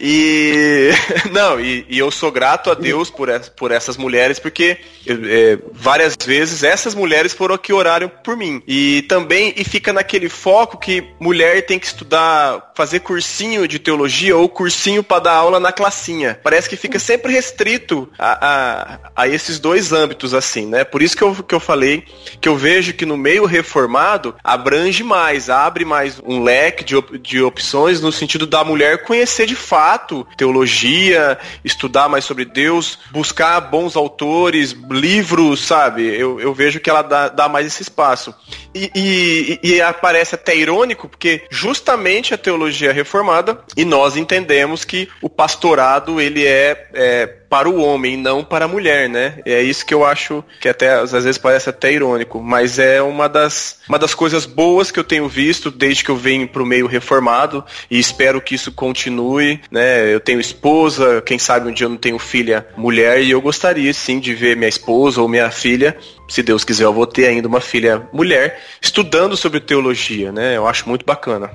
S1: E não, e, e, eu sou grato a Deus por, por essas mulheres, porque é, várias vezes essas mulheres foram que oraram por mim. E também e fica naquele foco que mulher tem que estudar, fazer cursinho de teologia ou cursinho para dar aula na classinha. Parece que fica sempre restrito a, a, a esses dois âmbitos, assim, né? Por isso que eu, que eu falei que eu vejo que no meio reformado abrange mais, abre mais um leque de, op de opções no sentido da mulher conhecer de fato teologia, estudar mais sobre Deus, buscar bons autores, livros, sabe? Eu, eu vejo que ela dá, dá mais esse espaço. E, e, e aparece até irônico, porque justamente a teologia reformada, e nós entendemos que o pastorado ele é, é para o homem, não para a mulher, né? É isso que eu acho que até às vezes parece até irônico, mas é uma das, uma das coisas boas que eu tenho visto desde que eu venho para o meio reformado e espero que isso continue, né? Eu tenho esposa, quem sabe um dia eu não tenho filha mulher e eu gostaria sim de ver minha esposa ou minha filha, se Deus quiser eu vou ter ainda uma filha mulher estudando sobre teologia, né? Eu acho muito bacana.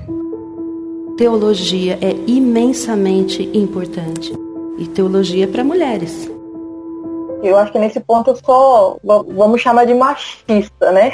S5: Teologia é imensamente importante e teologia para mulheres.
S4: Eu acho que nesse ponto eu sou, vamos chamar de machista, né?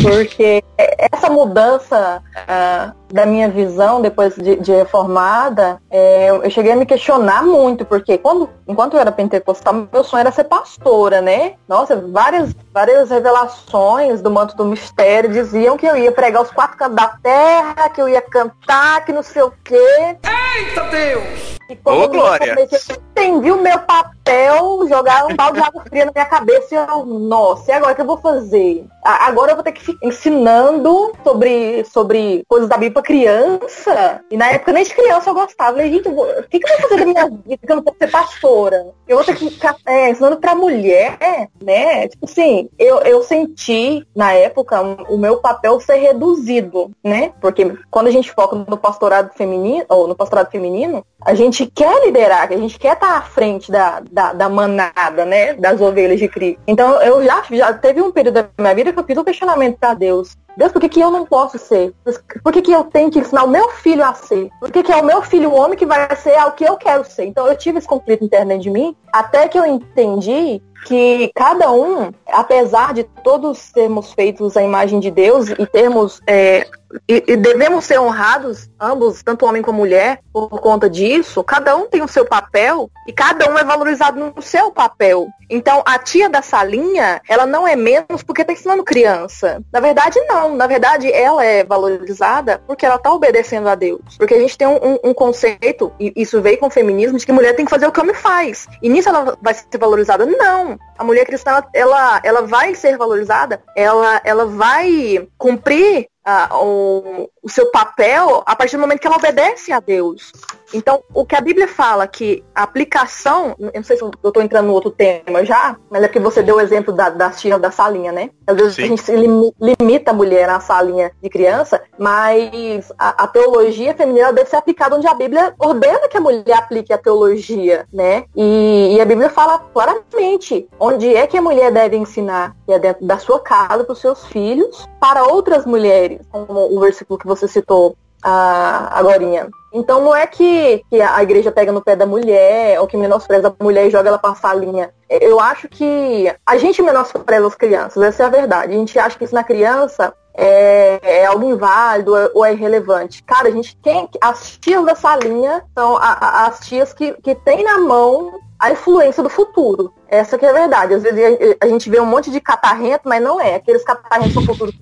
S4: Porque essa mudança uh, da minha visão depois de, de reformada, é, eu cheguei a me questionar muito, porque quando, enquanto eu era pentecostal, meu sonho era ser pastora, né? Nossa, várias, várias revelações do manto do mistério diziam que eu ia pregar os quatro cantos da terra, que eu ia cantar, que não sei o quê.
S6: Eita Deus!
S4: E quando Ô, Glória! eu entendi o meu papel, jogar um balde de água fria na minha cabeça e eu, nossa, e agora o que eu vou fazer? Agora eu vou ter que ficar ensinando sobre, sobre coisas da Bíblia pra criança. E na época nem de criança eu gostava. Falei, gente, o que, que eu vou fazer da minha vida que eu não posso ser pastora? Eu vou ter que ficar é, ensinando pra mulher, né? Tipo assim, eu, eu senti na época o meu papel ser reduzido, né? Porque quando a gente foca no pastorado feminino, ou no pastorado feminino, a gente quer liderar, a gente quer estar à frente da, da, da manada, né? Das ovelhas de Cristo. Então eu já, já teve um período da minha vida eu fiz um questionamento para Deus. Deus, por que, que eu não posso ser? Por que, que eu tenho que ensinar o meu filho a ser? Por que, que é o meu filho o homem que vai ser o que eu quero ser? Então eu tive esse conflito interno de mim, até que eu entendi que cada um, apesar de todos sermos feitos à imagem de Deus e termos é, e, e, devemos ser honrados, ambos, tanto homem como mulher, por conta disso. Cada um tem o seu papel e cada um é valorizado no seu papel. Então, a tia da salinha, ela não é menos porque está ensinando criança. Na verdade, não. Na verdade, ela é valorizada porque ela está obedecendo a Deus. Porque a gente tem um, um, conceito, e isso veio com o feminismo, de que mulher tem que fazer o que homem faz. E nisso ela vai ser valorizada? Não. A mulher cristã, ela, ela vai ser valorizada, ela, ela vai cumprir uh, o, o seu papel a partir do momento que ela obedece a Deus. Então, o que a Bíblia fala que a aplicação, eu não sei se eu estou entrando no outro tema já, mas é porque você deu o exemplo da, da tia da salinha, né? Às vezes Sim. a gente limita a mulher na salinha de criança, mas a, a, teologia feminina deve ser aplicada onde a Bíblia ordena que a mulher aplique a teologia, né? E, e a Bíblia fala claramente onde é que a mulher deve ensinar, que é dentro da sua casa, para os seus filhos, para outras mulheres, como o versículo que você citou uh, agora. Então não é que, que a igreja pega no pé da mulher ou que menospreza a mulher e joga ela pra salinha. Eu acho que a gente menospreza as crianças, essa é a verdade. A gente acha que isso na criança é, é, algo inválido ou é irrelevante. Cara, a gente tem. As tias da salinha são a, a, as tias que, que tem na mão a influência do futuro. Essa que é a verdade. Às vezes a gente vê um monte de catarrento, mas não é. Aqueles catarrentos são futuros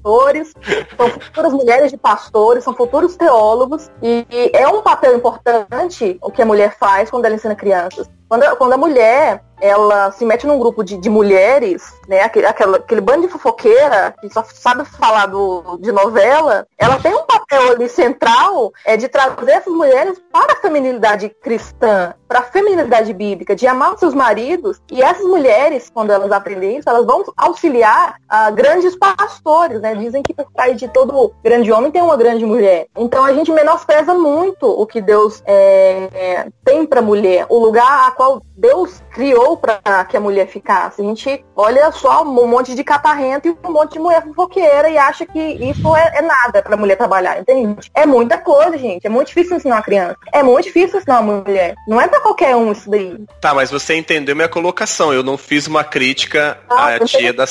S4: são futuras mulheres de pastores, são futuros teólogos. E, é um papel importante o que a mulher faz quando ela ensina crianças. Quando, quando a mulher ela se mete num grupo de, de mulheres, né? Aquele, aquela, aquele bando de fofoqueira que só sabe falar do, de novela, ela tem um papel ali central é de trazer essas mulheres para a feminilidade cristã, para a feminilidade bíblica, de amar os seus maridos. E essas mulheres, quando elas aprendem isso, elas vão auxiliar a grandes pastores, né? Dizem que por trás de todo grande homem tem uma grande mulher. Então a gente menospreza muito o que Deus é, é, tem para a mulher, o lugar a qual Deus criou para que a mulher ficasse. A gente olha só um monte de catarrento e um monte de mulher fofoqueira e acha que isso é, é nada para mulher trabalhar, entende? É muita coisa, gente. É muito difícil ensinar uma criança. É muito difícil ensinar uma mulher. Não é para qualquer um isso daí.
S1: Tá, mas você entendeu minha colocação. Eu não fiz uma crítica ah, à tia da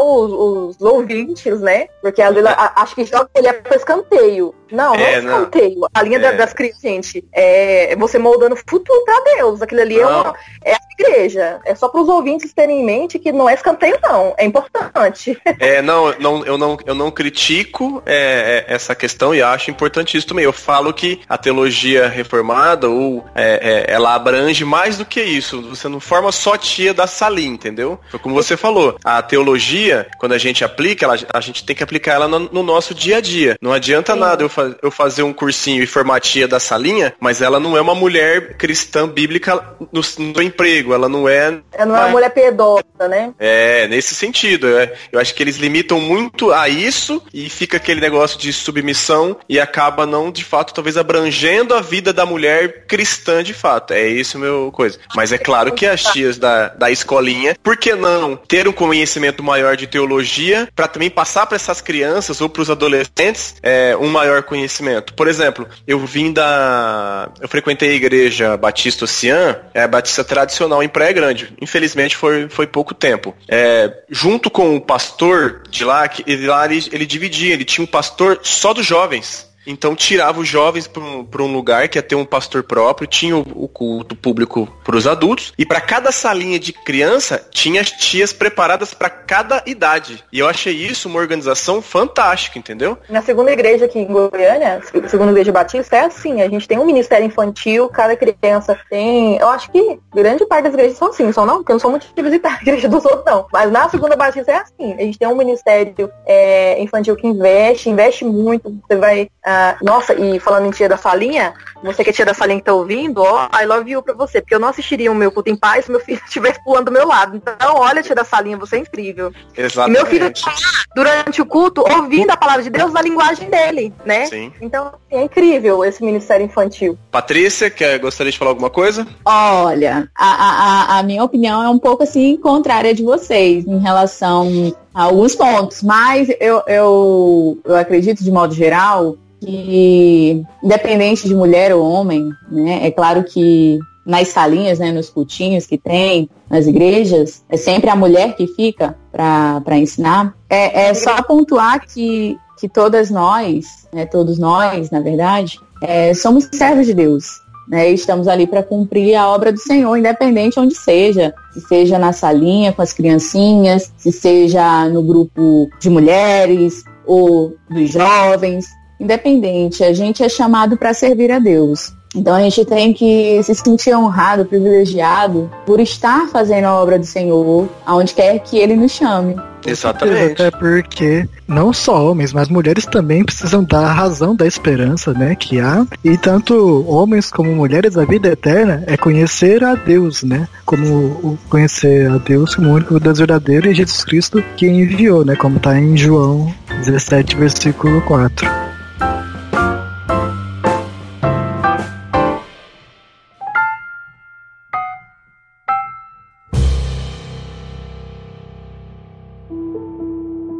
S4: os, os ouvintes, né? Porque às vezes acho que joga ele é para escanteio. Não, é, não é escanteio. Não. A linha é. das crianças, gente, é você moldando o futuro para Deus. Aquilo ali é, uma, é a igreja. É só para os ouvintes terem em mente que não é escanteio, não. É importante.
S1: É, não, não, eu não, eu não critico é, é essa questão e acho importante isso também. Eu falo que a teologia reformada, ou é, é, ela abrange mais do que isso. Você não forma só tia da salinha, entendeu? Foi como você falou. A teologia, quando a gente aplica, ela, a gente tem que aplicar ela no, no nosso dia a dia. Não adianta Sim. nada eu, fa eu fazer um cursinho e formar tia da salinha, mas ela não é uma mulher cristã bíblica no, no emprego. Ela não é.
S4: Ela não é uma mulher pedosa, né?
S1: É, nesse sentido. É, eu acho que eles limitam muito a isso e fica aquele negócio de submissão e acaba não, de fato, talvez abrangendo a vida da mulher cristã de fato. É isso meu coisa. Mas é claro que as tias da, da escolinha, por que não ter um conhecimento maior de teologia para também passar para essas crianças ou para os adolescentes é, um maior conhecimento? Por exemplo, eu vim da. Eu frequentei a igreja Batista Ocean, é a Batista tradicional em Praia Grande. Infelizmente foi, foi pouco tempo. É, junto com o pastor de lá, ele, lá ele, ele dividia, ele tinha um pastor só dos jovens. Então tirava os jovens para um, um, lugar que ia ter um pastor próprio, tinha o, o culto público para os adultos, e para cada salinha de criança tinha as tias preparadas para cada idade. E eu achei isso uma organização fantástica, entendeu?
S4: Na segunda igreja aqui em Goiânia, segunda igreja batista, é assim, a gente tem um ministério infantil, cada criança tem. Eu acho que grande parte das igrejas são assim, são não, porque eu não sou muito de visitar a igreja dos outros, não. Mas na segunda batista é assim. A gente tem um ministério é, infantil que investe, investe muito. Você vai. Uh, nossa, e falando em tia da salinha, você que é tia da salinha que tá ouvindo, ó, I love you pra você. Porque eu não assistiria o meu culto em paz se meu filho estivesse pulando do meu lado. Então, olha, tia da salinha, você é incrível.
S1: Exatamente.
S4: E meu filho tá durante o culto ouvindo a palavra de Deus na linguagem dele, né?
S1: Sim.
S4: Então, é incrível esse ministério infantil.
S1: Patrícia, quer, gostaria de falar alguma coisa?
S3: Olha, a, a, a minha opinião é um pouco assim contrária de vocês em relação a alguns pontos, mas eu, eu, eu acredito de modo geral que independente de mulher ou homem, né, é claro que nas salinhas, né, nos cultinhos que tem, nas igrejas, é sempre a mulher que fica para ensinar. É, é só pontuar que, que todas nós, né, todos nós, na verdade, é, somos servos de Deus. Né, estamos ali para cumprir a obra do Senhor, independente onde seja, se seja na salinha com as criancinhas, se seja no grupo de mulheres ou dos jovens, independente, a gente é chamado para servir a Deus. Então a gente tem que se sentir honrado, privilegiado por estar fazendo a obra do Senhor, aonde quer que Ele nos chame.
S1: Exatamente.
S2: Até porque não só homens, mas mulheres também precisam dar razão da esperança, né, que há. E tanto homens como mulheres, a vida eterna é conhecer a Deus, né? Como conhecer a Deus como o único Deus verdadeiro e Jesus Cristo que enviou, né? Como está em João 17, versículo 4.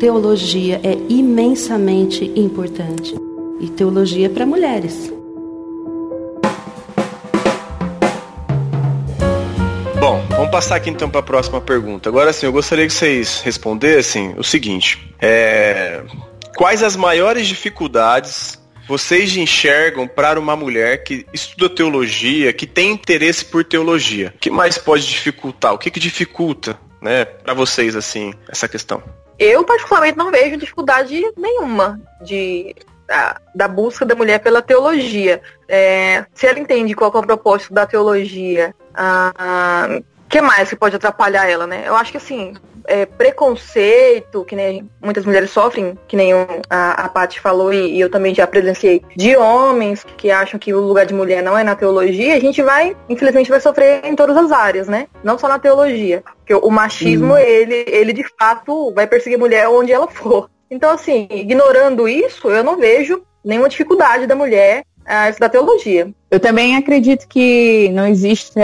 S5: Teologia é imensamente importante. E teologia é para mulheres.
S1: Bom, vamos passar aqui então para a próxima pergunta. Agora sim, eu gostaria que vocês respondessem o seguinte: é... quais as maiores dificuldades vocês enxergam para uma mulher que estuda teologia, que tem interesse por teologia? O que mais pode dificultar? O que, que dificulta, né, para vocês assim essa questão?
S4: Eu, particularmente, não vejo dificuldade nenhuma de, da, da busca da mulher pela teologia. É, se ela entende qual é o propósito da teologia, o ah, que mais que pode atrapalhar ela, né? Eu acho que assim, é, preconceito, que nem muitas mulheres sofrem, que nem a, a Paty falou e, e, eu também já presenciei, de homens que acham que o lugar de mulher não é na teologia, a gente vai, infelizmente, vai sofrer em todas as áreas, né? Não só na teologia. Porque o machismo, ele, ele de fato vai perseguir mulher onde ela for. Então, assim, ignorando isso, eu não vejo nenhuma dificuldade da mulher a estudar teologia.
S3: Eu também acredito que não existe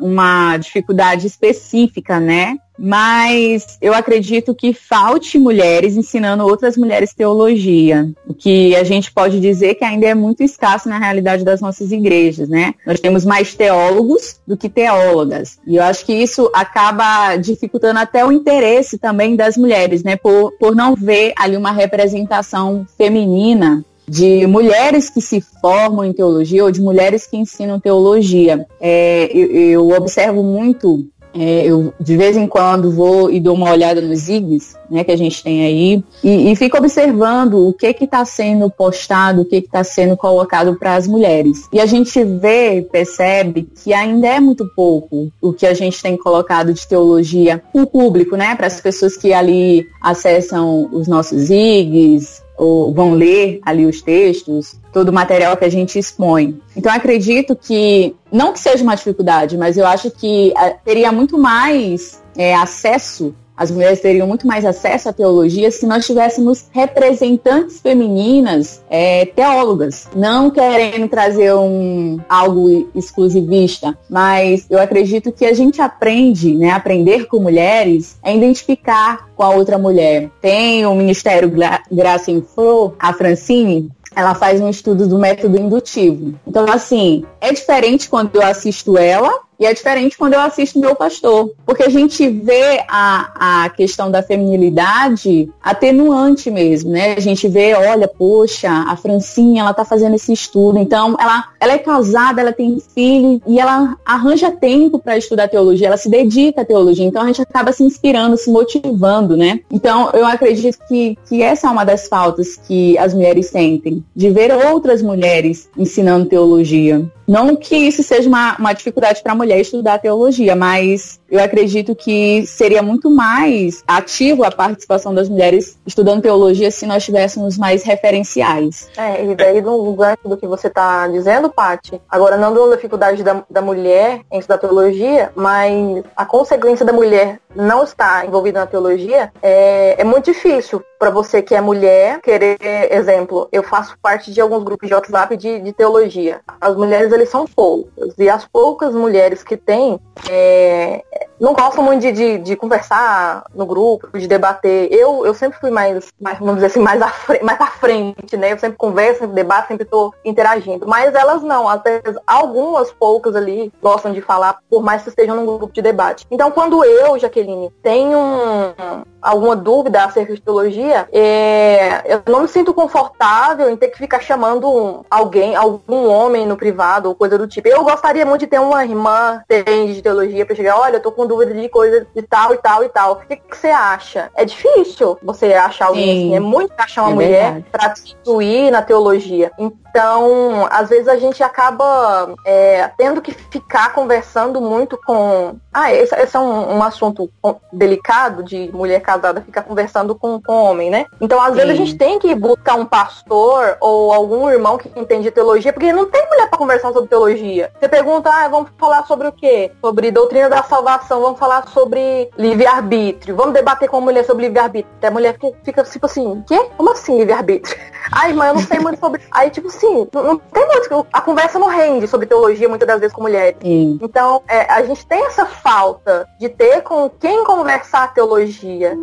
S3: uma dificuldade específica, né? Mas eu acredito que falte mulheres ensinando outras mulheres teologia. O que a gente pode dizer que ainda é muito escasso na realidade das nossas igrejas, né? Nós temos mais teólogos do que teólogas. E eu acho que isso acaba dificultando até o interesse também das mulheres, né? Por, por não ver ali uma representação feminina de mulheres que se formam em teologia ou de mulheres que ensinam teologia. É, eu, eu, observo muito, é, eu de vez em quando vou e dou uma olhada nos IGs, né, que a gente tem aí, e, e fico observando o que está sendo postado, o que está sendo colocado para as mulheres. E a gente vê, percebe que ainda é muito pouco o que a gente tem colocado de teologia para o público, né, para as pessoas que ali acessam os nossos IGs, ou vão ler ali os textos, todo o material que a gente expõe. Então acredito que, não que seja uma dificuldade, mas eu acho que é, teria muito mais é, acesso as mulheres teriam muito mais acesso à teologia se nós tivéssemos representantes femininas é, teólogas, não querendo trazer um algo exclusivista, mas eu acredito que a gente aprende, né, aprender com mulheres, é identificar com a outra mulher. Tem o Ministério Gra Graça em Flor, a Francine, ela faz um estudo do método indutivo. Então, assim, é diferente quando eu assisto ela e é diferente quando eu assisto meu pastor. Porque a gente vê a, a questão da feminilidade atenuante mesmo, né? A gente vê, olha, poxa, a Francinha, ela tá fazendo esse estudo. Então, ela, ela é casada, ela tem filho e ela arranja tempo para estudar teologia, ela se dedica à teologia. Então, a gente acaba se inspirando, se motivando, né? Então, eu acredito que, que essa é uma das faltas que as mulheres sentem, de ver outras mulheres ensinando teologia. Não que isso seja uma, uma dificuldade para a mulher estudar teologia, mas eu acredito que seria muito mais ativo a participação das mulheres estudando teologia se nós tivéssemos mais referenciais.
S4: É, e daí gancho do que você está dizendo, Paty, agora não dando dificuldade da, da mulher em estudar teologia, mas a consequência da mulher não estar envolvida na teologia é, é muito difícil para você que é mulher querer, exemplo, eu faço parte de alguns grupos de WhatsApp de, de teologia. As mulheres, eles são poucas. E as poucas mulheres que têm, é, não gostam muito de, de, de, conversar no grupo, de debater. Eu, eu sempre fui mais, mais vamos dizer assim, mais à, frente, mais à frente, né? Eu sempre converso, sempre debato, sempre estou interagindo. Mas elas não, até algumas poucas ali gostam de falar, por mais que estejam num grupo de debate. Então, quando eu, Jaqueline, tenho um, alguma dúvida acerca de teologia, é, eu não me sinto confortável em ter que ficar chamando alguém, algum homem no privado ou coisa do tipo. Eu gostaria muito de ter uma irmã de teologia para chegar, olha, eu tô com dúvida de coisa de tal e tal e tal. O que, que você acha? É difícil você achar alguém Sim. assim, é muito achar uma é mulher para instruir na teologia. Então, às vezes a gente acaba é, tendo que ficar conversando muito com. Ah, esse, esse é um, um, assunto delicado de mulher casada ficar conversando com, com homem, né? Então, às Sim. vezes a gente tem que buscar um pastor ou algum irmão que entende teologia, porque não tem mulher para conversar sobre teologia. Você pergunta, ah, vamos falar sobre o quê? Sobre doutrina da salvação, vamos falar sobre livre-arbítrio, vamos debater com a mulher sobre livre-arbítrio. Até a mulher fica, fica tipo assim, quê? Como assim livre-arbítrio? Ai, mãe, eu não sei muito sobre. Aí, tipo assim, não, não, tem muito. A conversa não rende sobre teologia muitas das vezes com mulheres. Sim. Então, é, a gente tem essa falta de ter com quem conversar teologia.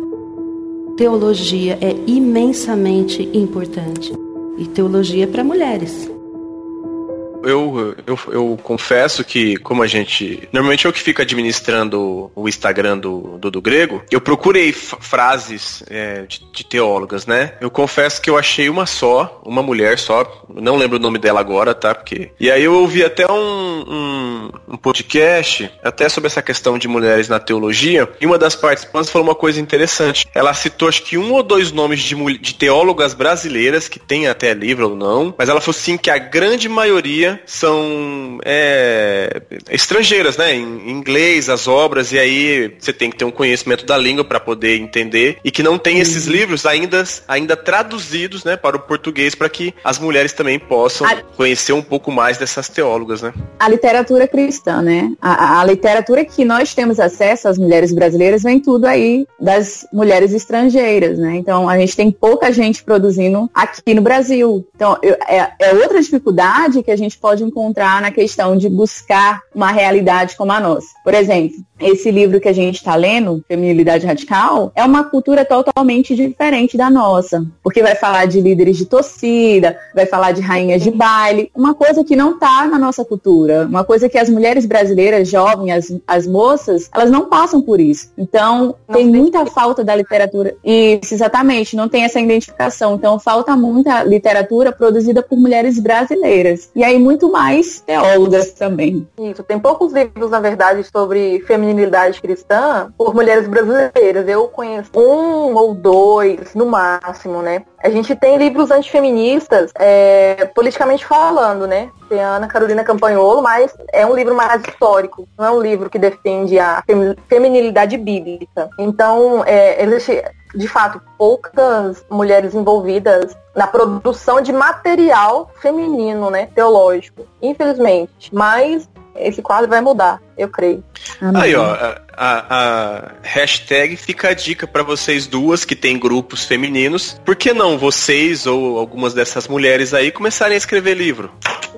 S5: Teologia é imensamente importante. E teologia é para mulheres.
S1: Eu, eu, eu confesso que, como a gente. Normalmente eu que fico administrando o Instagram do, do, Grego, eu procurei frases é, de, de, teólogas, né? Eu confesso que eu achei uma só, uma mulher só, não lembro o nome dela agora, tá? Porque. E aí eu ouvi até um, um, um podcast, até sobre essa questão de mulheres na teologia, e uma das participantes falou uma coisa interessante. Ela citou acho que um ou dois nomes de, de teólogas brasileiras, que tem até livro ou não, mas ela falou assim que a grande maioria são é, estrangeiras, né? Em inglês, as obras, e aí você tem que ter um conhecimento da língua para poder entender. E que não tem uhum. esses livros ainda, ainda traduzidos né, para o português para que as mulheres também possam a... conhecer um pouco mais dessas teólogas, né?
S3: A literatura cristã, né? A, a literatura que nós temos acesso, as mulheres brasileiras, vem tudo aí das mulheres estrangeiras, né? Então a gente tem pouca gente produzindo aqui no Brasil. Então eu, é, é outra dificuldade que a gente pode encontrar na questão de buscar uma realidade como a nossa. Por exemplo, esse livro que a gente está lendo, Feminilidade Radical, é uma cultura totalmente diferente da nossa, porque vai falar de líderes de torcida, vai falar de rainhas de baile, uma coisa que não está na nossa cultura, uma coisa que as mulheres brasileiras jovens, as, as moças, elas não passam por isso. Então, não tem muita falta da literatura. Isso, exatamente, não tem essa identificação. Então, falta muita literatura produzida por mulheres brasileiras. E aí, muito mais teólogas também.
S4: Isso, tem poucos livros, na verdade, sobre feminilidade cristã por mulheres brasileiras. Eu conheço um ou dois, no máximo, né? A gente tem livros antifeministas, é, politicamente falando, né? Tem a Ana Carolina Campanholo, mas é um livro mais histórico, não é um livro que defende a feminilidade bíblica. Então, é, existe, de fato, poucas mulheres envolvidas na produção de material feminino, né, teológico, infelizmente. Mas esse quadro vai mudar, eu creio.
S1: Amém. Aí, ó, a, a, hashtag fica a dica para vocês duas que têm grupos femininos. Por que não vocês ou algumas dessas mulheres aí começarem a escrever livro?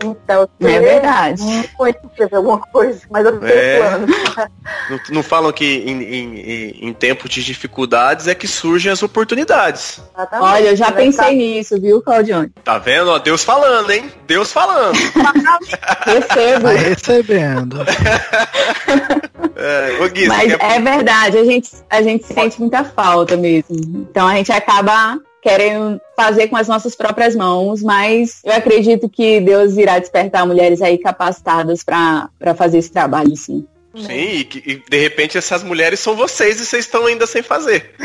S4: Então,
S3: é verdade.
S4: Foi fazer alguma coisa, mas eu tenho
S1: É.
S4: plano.
S1: Não, não falam que em, em, em- tempos de dificuldades é que surgem as oportunidades.
S4: Exatamente.
S3: Olha, eu já
S4: Vai
S3: pensei
S4: ficar-
S3: nisso, viu, Claudione?
S1: Tá vendo? Ó, Deus falando, hein? Deus falando.
S3: Recebo.
S2: Vai recebendo.
S1: É, Gui,
S3: Mas
S1: quer-
S3: é verdade, a gente, a gente sente muita falta mesmo. Então a gente acaba querendo fazer com as nossas próprias mãos, mas eu acredito que Deus irá despertar mulheres aí capacitadas para fazer esse trabalho, sim.
S1: Sim, e, que- e de repente essas mulheres são vocês e vocês estão ainda sem fazer.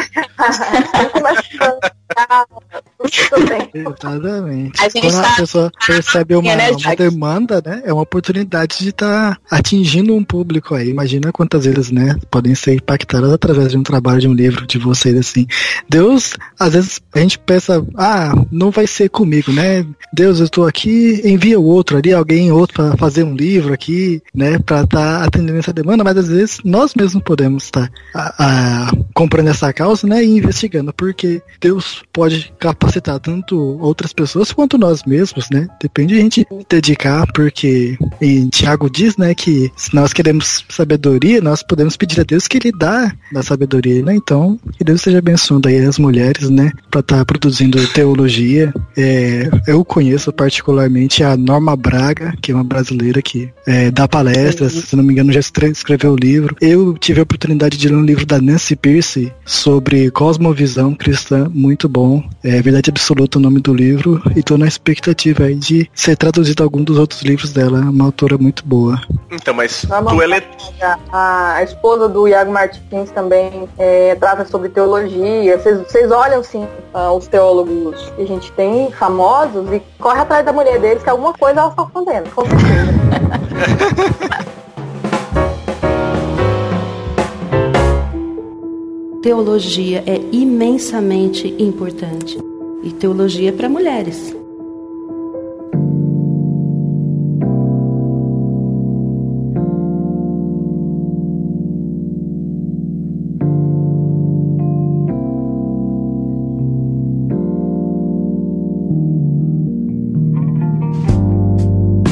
S2: Exatamente.
S3: A gente
S2: Quando
S3: tá-
S2: a pessoa percebe uma,
S3: né,
S2: uma demanda, né? É uma oportunidade de estar atingindo um público aí. Imagina quantas vezes, né? Podem ser impactadas através de um trabalho de um livro de vocês, assim. Deus, às vezes a gente pensa, ah, não vai ser comigo, né? Deus, eu estou aqui, envia o outro ali, alguém outro para fazer um livro aqui, né? Para estar atendendo essa demanda, mas às vezes nós mesmos podemos estar a- a- comprando essa causa, né? E investigando, porque Deus pode capacitar tanto outras pessoas quanto nós mesmos, né? Depende de a gente dedicar, porque Tiago diz, né, que se nós queremos sabedoria, nós podemos pedir a Deus que Ele dá da sabedoria, né? Então, que Deus esteja abençoando aí as mulheres, né, para estar produzindo teologia. É, eu conheço particularmente a Norma Braga, que é uma brasileira que é, dá palestras, se não me engano, já estre- escreveu o livro. Eu tive a oportunidade de ler um livro da Nancy Pierce sobre cosmovisão cristã, muito bom. É Verdade Absoluta o nome do livro, e tô na expectativa aí de ser traduzido algum dos outros livros dela. É uma autora muito boa.
S1: Então, mas
S4: Vamos
S1: tu ele...
S4: A, a esposa do Iago Martins também é, trata sobre teologia. Vocês- Vocês olham, sim, ah, os teólogos que a gente tem, famosos, e corre atrás da mulher deles, que alguma coisa ela está fazendo, com certeza.
S5: Teologia é imensamente importante. E teologia para mulheres.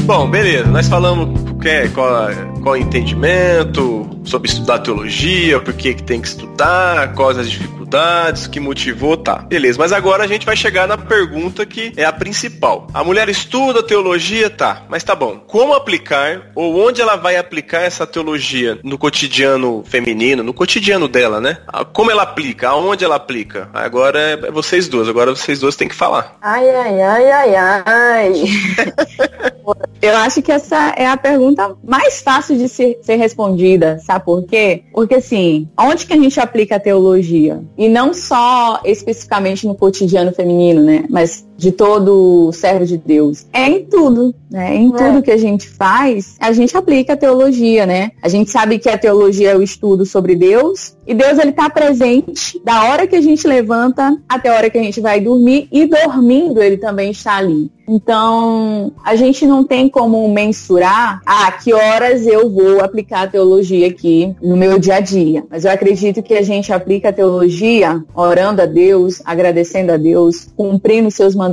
S1: Bom, beleza. Nós falamos o que, qual, qual é o entendimento sobre estudar teologia, por que que tem que estudar, quais as dificuldades, o que motivou, tá. Beleza, mas agora a gente vai chegar na pergunta que é a principal. A mulher estuda teologia, tá, mas tá bom. Como aplicar, ou onde ela vai aplicar essa teologia no cotidiano feminino, no cotidiano dela, né? Como ela aplica, aonde ela aplica? Agora é vocês duas, agora vocês duas têm que falar.
S4: Ai, ai, ai, ai, ai.
S3: Eu acho que essa é a pergunta mais fácil de ser, ser respondida, sabe por quê? Porque assim, onde que a gente aplica a teologia? E não só especificamente no cotidiano feminino, né? Mas de todo servo de Deus. É em tudo, né? Em
S4: É.
S3: tudo que a gente faz, a gente aplica a teologia, né? A gente sabe que a teologia é o estudo sobre Deus, e Deus ele tá presente da hora que a gente levanta até a hora que a gente vai dormir, e dormindo ele também está ali. Então, a gente não tem como mensurar a que horas eu vou aplicar a teologia aqui no meu dia a dia. Mas eu acredito que a gente aplica a teologia orando a Deus, agradecendo a Deus, cumprindo seus mandamentos,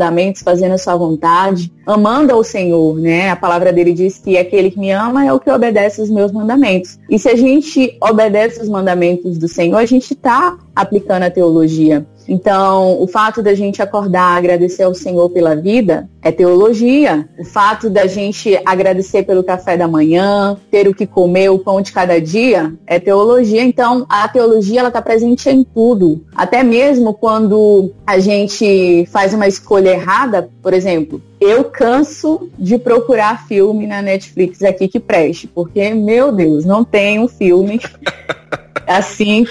S3: fazendo a sua vontade, amando ao Senhor, né? A palavra dele diz que aquele que me ama é o que obedece os meus mandamentos. E se a gente obedece os mandamentos do Senhor, a gente está aplicando a teologia. Então, o fato da gente acordar, agradecer ao Senhor pela vida, é teologia. O fato da gente agradecer pelo café da manhã, ter o que comer, o pão de cada dia, é teologia. Então, a teologia ela está presente em tudo. Até mesmo quando a gente faz uma escolha errada, por exemplo, eu canso de procurar filme na Netflix aqui que preste, porque, meu Deus, não tem um filme assim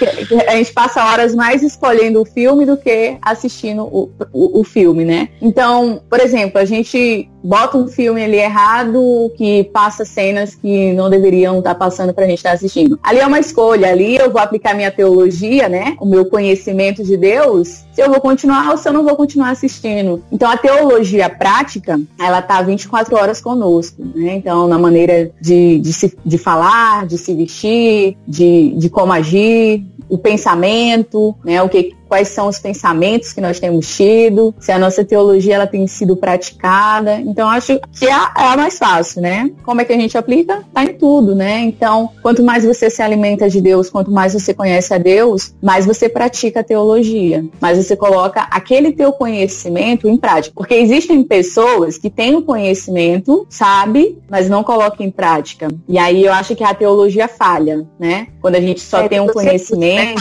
S3: a gente passa horas mais escolhendo o filme do que assistindo o, o, o filme, né? Então, por exemplo, a gente bota um filme ali errado que passa cenas que não deveriam estar passando pra gente estar assistindo. Ali é uma escolha, ali eu vou aplicar minha teologia, né? O meu conhecimento de Deus, se eu vou continuar ou se eu não vou continuar assistindo. Então a teologia prática, ela tá 24 horas conosco, né? Então na maneira de, de, se, de falar, de se vestir, de, de como agir, o pensamento, né? O que quais são os pensamentos que nós temos tido, se a nossa teologia ela tem sido praticada. Então acho que é a, é a mais fácil, né? Como é que a gente aplica? Tá em tudo, né? Então, quanto mais você se alimenta de Deus, quanto mais você conhece a Deus, mais você pratica a teologia, mais você coloca aquele teu conhecimento em prática. Porque existem pessoas que têm o conhecimento, sabe, mas não colocam em prática. E aí eu acho que a teologia falha, né? Quando a gente só é, tem um conhecimento.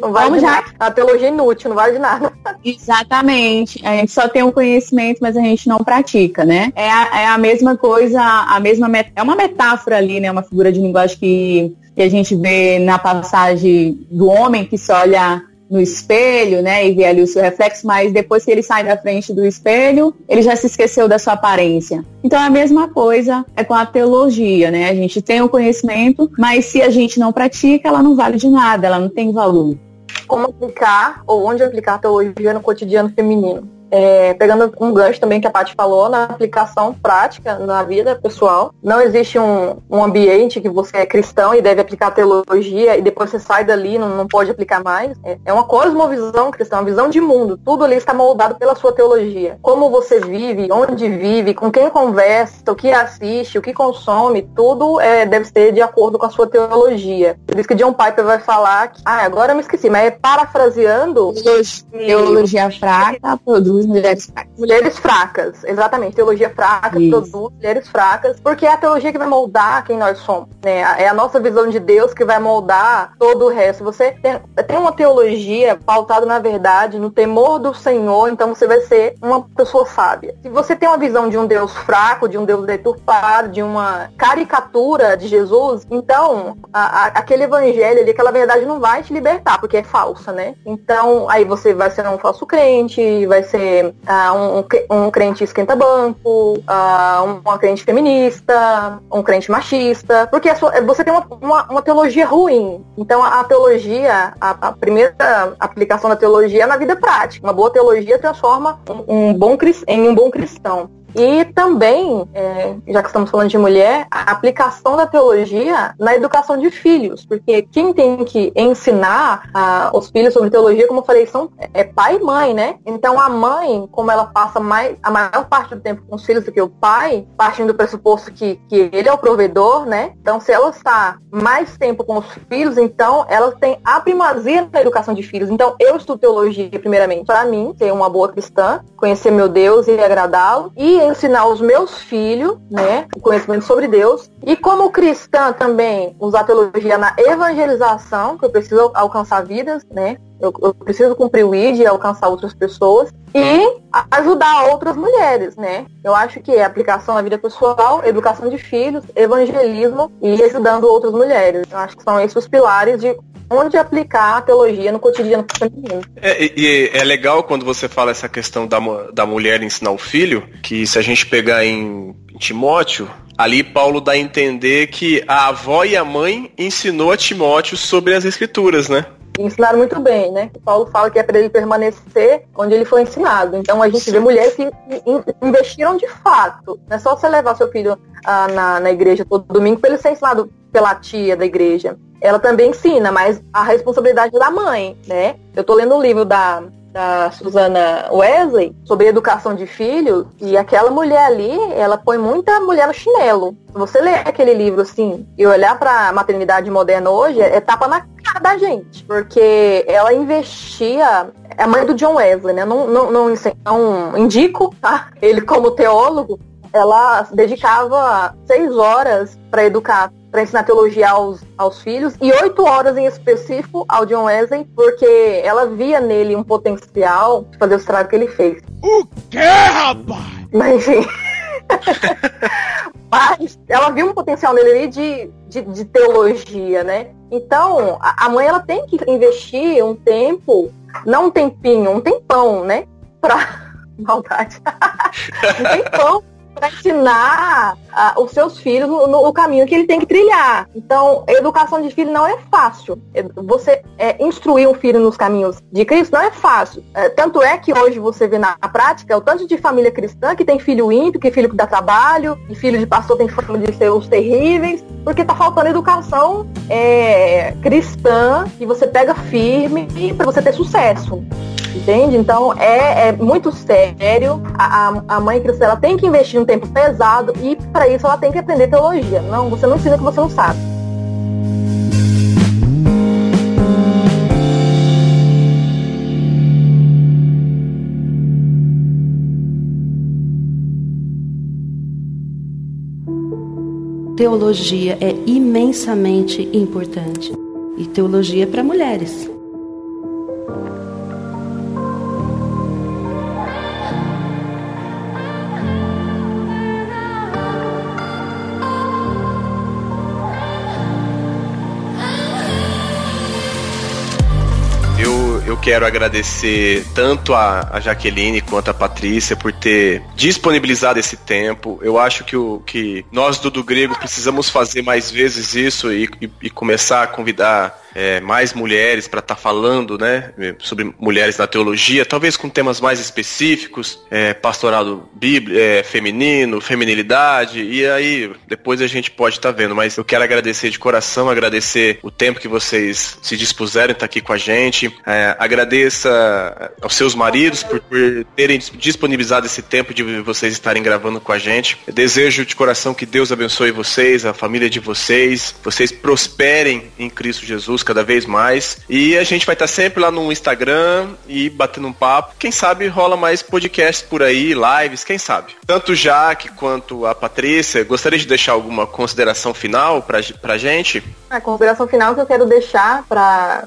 S4: Não vale Vamos já. A teologia é inútil, não vale de nada.
S3: Exatamente. A gente só tem um conhecimento, mas a gente não pratica, né? É a, é a mesma coisa, a mesma é uma metáfora ali, né? Uma figura de linguagem que, que a gente vê na passagem do homem que se olha no espelho, né, e vê ali o seu reflexo, mas depois que ele sai da frente do espelho, ele já se esqueceu da sua aparência. Então a mesma coisa é com a teologia, né? A gente tem o conhecimento, mas se a gente não pratica, ela não vale de nada, ela não tem valor.
S4: Como aplicar ou onde aplicar a teologia no cotidiano feminino? É, pegando um gancho também que a Paty falou, na aplicação prática na vida pessoal, não existe um, um ambiente que você é cristão e deve aplicar teologia e depois você sai dali não, não pode aplicar mais. É, é uma cosmovisão cristã, uma visão de mundo. Tudo ali está moldado pela sua teologia. Como você vive, onde vive, com quem conversa, o que assiste, o que consome, tudo é, deve ser de acordo com a sua teologia. Por isso que John Piper vai falar que, ah, agora eu me esqueci, mas é parafraseando.
S3: Teologia fraca produz produz mulheres fracas.
S4: Mulheres fracas, exatamente. Teologia fraca Isso. produz mulheres fracas, porque é a teologia que vai moldar quem nós somos. Né? É a nossa visão de Deus que vai moldar todo o resto. Você tem, tem uma teologia pautada na verdade, no temor do Senhor, então você vai ser uma pessoa sábia. Se você tem uma visão de um Deus fraco, de um Deus deturpado, de uma caricatura de Jesus, então a, a, aquele evangelho ali, aquela verdade não vai te libertar, porque é falsa, né? Então aí você vai ser um falso crente, vai ser um, um crente esquenta-banco, uh, uma crente feminista, um crente machista, porque sua, você tem uma, uma, uma, teologia ruim. Então a, a teologia, a, a, primeira aplicação da teologia é na vida prática. Uma boa teologia transforma um, um bom, em um bom cristão. E também, é, já que estamos falando de mulher, a aplicação da teologia na educação de filhos, porque quem tem que ensinar a, os filhos sobre teologia, como eu falei, são é pai e mãe, né? Então a mãe, como ela passa mais, a maior parte do tempo com os filhos do que o pai, partindo do pressuposto que, que ele é o provedor, né? Então se ela está mais tempo com os filhos, então ela tem a primazia na educação de filhos. Então eu estudo teologia primeiramente para mim, ser uma boa cristã, conhecer meu Deus e agradá-lo e ensinar os meus filhos, né, o conhecimento sobre Deus. E como cristã também, usar teologia na evangelização, que eu preciso alcançar vidas, né? Eu, eu preciso cumprir o ID e alcançar outras pessoas e ajudar outras mulheres, né? Eu acho que é aplicação na vida pessoal, educação de filhos, evangelismo e ajudando outras mulheres. Eu acho que são esses os pilares de onde aplicar a teologia no cotidiano feminino.
S1: É, e é legal quando você fala essa questão da, da mulher ensinar o filho, que se a gente pegar em Timóteo, ali Paulo dá a entender que a avó e a mãe ensinou a Timóteo sobre as escrituras, né?
S4: Ensinaram muito bem, né? Paulo fala que é para ele permanecer onde ele foi ensinado. Então a gente Sim. vê mulheres que investiram de fato. Não é só você levar seu filho ah, na, na igreja todo domingo para ele ser ensinado pela tia da igreja. Ela também ensina, mas a responsabilidade da mãe, né? Eu tô lendo o um livro da, da Susana Wesley sobre educação de filhos e aquela mulher ali, ela põe muita mulher no chinelo. Você ler aquele livro assim e olhar para a maternidade moderna hoje, é tapa na cara da gente, porque ela investia é a mãe do John Wesley, né? Não, não, não, não indico, tá? Ele como teólogo, ela dedicava seis horas para educar para ensinar teologia aos, aos filhos, e oito horas em específico ao John Wesley, porque ela via nele um potencial de fazer o estrago que ele fez.
S6: O que, rapaz?
S4: Mas, enfim. Mas ela viu um potencial nele ali de, de, de teologia, né? Então, a, a, mãe ela tem que investir um tempo, não um tempinho, um tempão, né? Pra. Maldade. um tempão para ensinar uh, os seus filhos no, no, caminho que ele tem que trilhar. Então, educação de filho não é fácil. Você é, instruir um filho nos caminhos de Cristo não é fácil. É, tanto é que hoje você vê na prática o tanto de família cristã que tem filho ímpio, que filho que dá trabalho, e filho de pastor tem fama de ser os terríveis, porque tá faltando educação é, cristã que você pega firme para você ter sucesso. Entende? Então é, é muito sério. A, a, mãe cristã ela tem que investir um tempo pesado e para isso ela tem que aprender teologia. Não, você não ensina o que você não sabe.
S5: Teologia é imensamente importante. E teologia é para mulheres.
S1: Quero agradecer tanto a, a, Jaqueline quanto a Patrícia por ter disponibilizado esse tempo. Eu acho que, o, que nós do, do Grego precisamos fazer mais vezes isso e, e, e começar a convidar é, mais mulheres para estar tá falando né, sobre mulheres na teologia, talvez com temas mais específicos, é, pastorado bíblico, é, feminino, feminilidade, e aí depois a gente pode estar tá vendo. Mas eu quero agradecer de coração, agradecer o tempo que vocês se dispuseram estar tá aqui com a gente. É, agradeça aos seus maridos por, por terem disponibilizado esse tempo de vocês estarem gravando com a gente. Eu desejo de coração que Deus abençoe vocês, a família de vocês, vocês prosperem em Cristo Jesus cada vez mais. E a gente vai estar sempre lá no Instagram e batendo um papo. Quem sabe rola mais podcasts por aí, lives, quem sabe. Tanto o Jaque quanto a Patrícia, gostaria de deixar alguma consideração final pra, pra gente?
S4: A consideração final que eu quero deixar para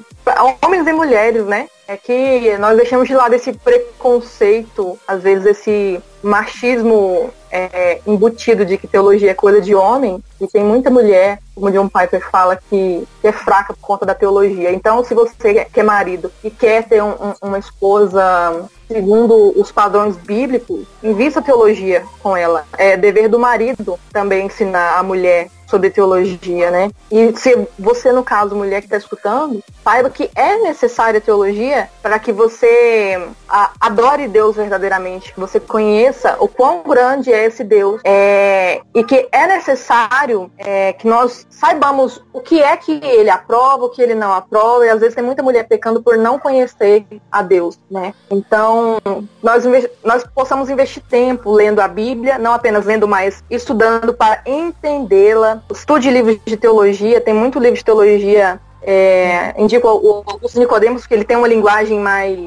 S4: homens e mulheres, né? É que nós deixamos de lado esse preconceito, às vezes esse machismo é, embutido de que teologia é coisa de homem, e tem muita mulher, como John Piper fala, que, que é fraca por conta da teologia. Então, se você que é marido e quer ter um, um, uma esposa segundo os padrões bíblicos, invista teologia com ela. É dever do marido também ensinar a mulher sobre teologia, né? E se você, no caso, mulher que está escutando, saiba que é necessária teologia para que você adore Deus verdadeiramente, que você conheça o quão grande é esse Deus é, e que é necessário é, que nós saibamos o que é que ele aprova, o que ele não aprova, e às vezes tem muita mulher pecando por não conhecer a Deus, né? Então, nós, nós possamos investir tempo lendo a Bíblia, não apenas lendo, mas estudando para entendê-la, estude livros de teologia, tem muito livro de teologia. É, indico o, os Nicodemos, que ele tem uma linguagem mais,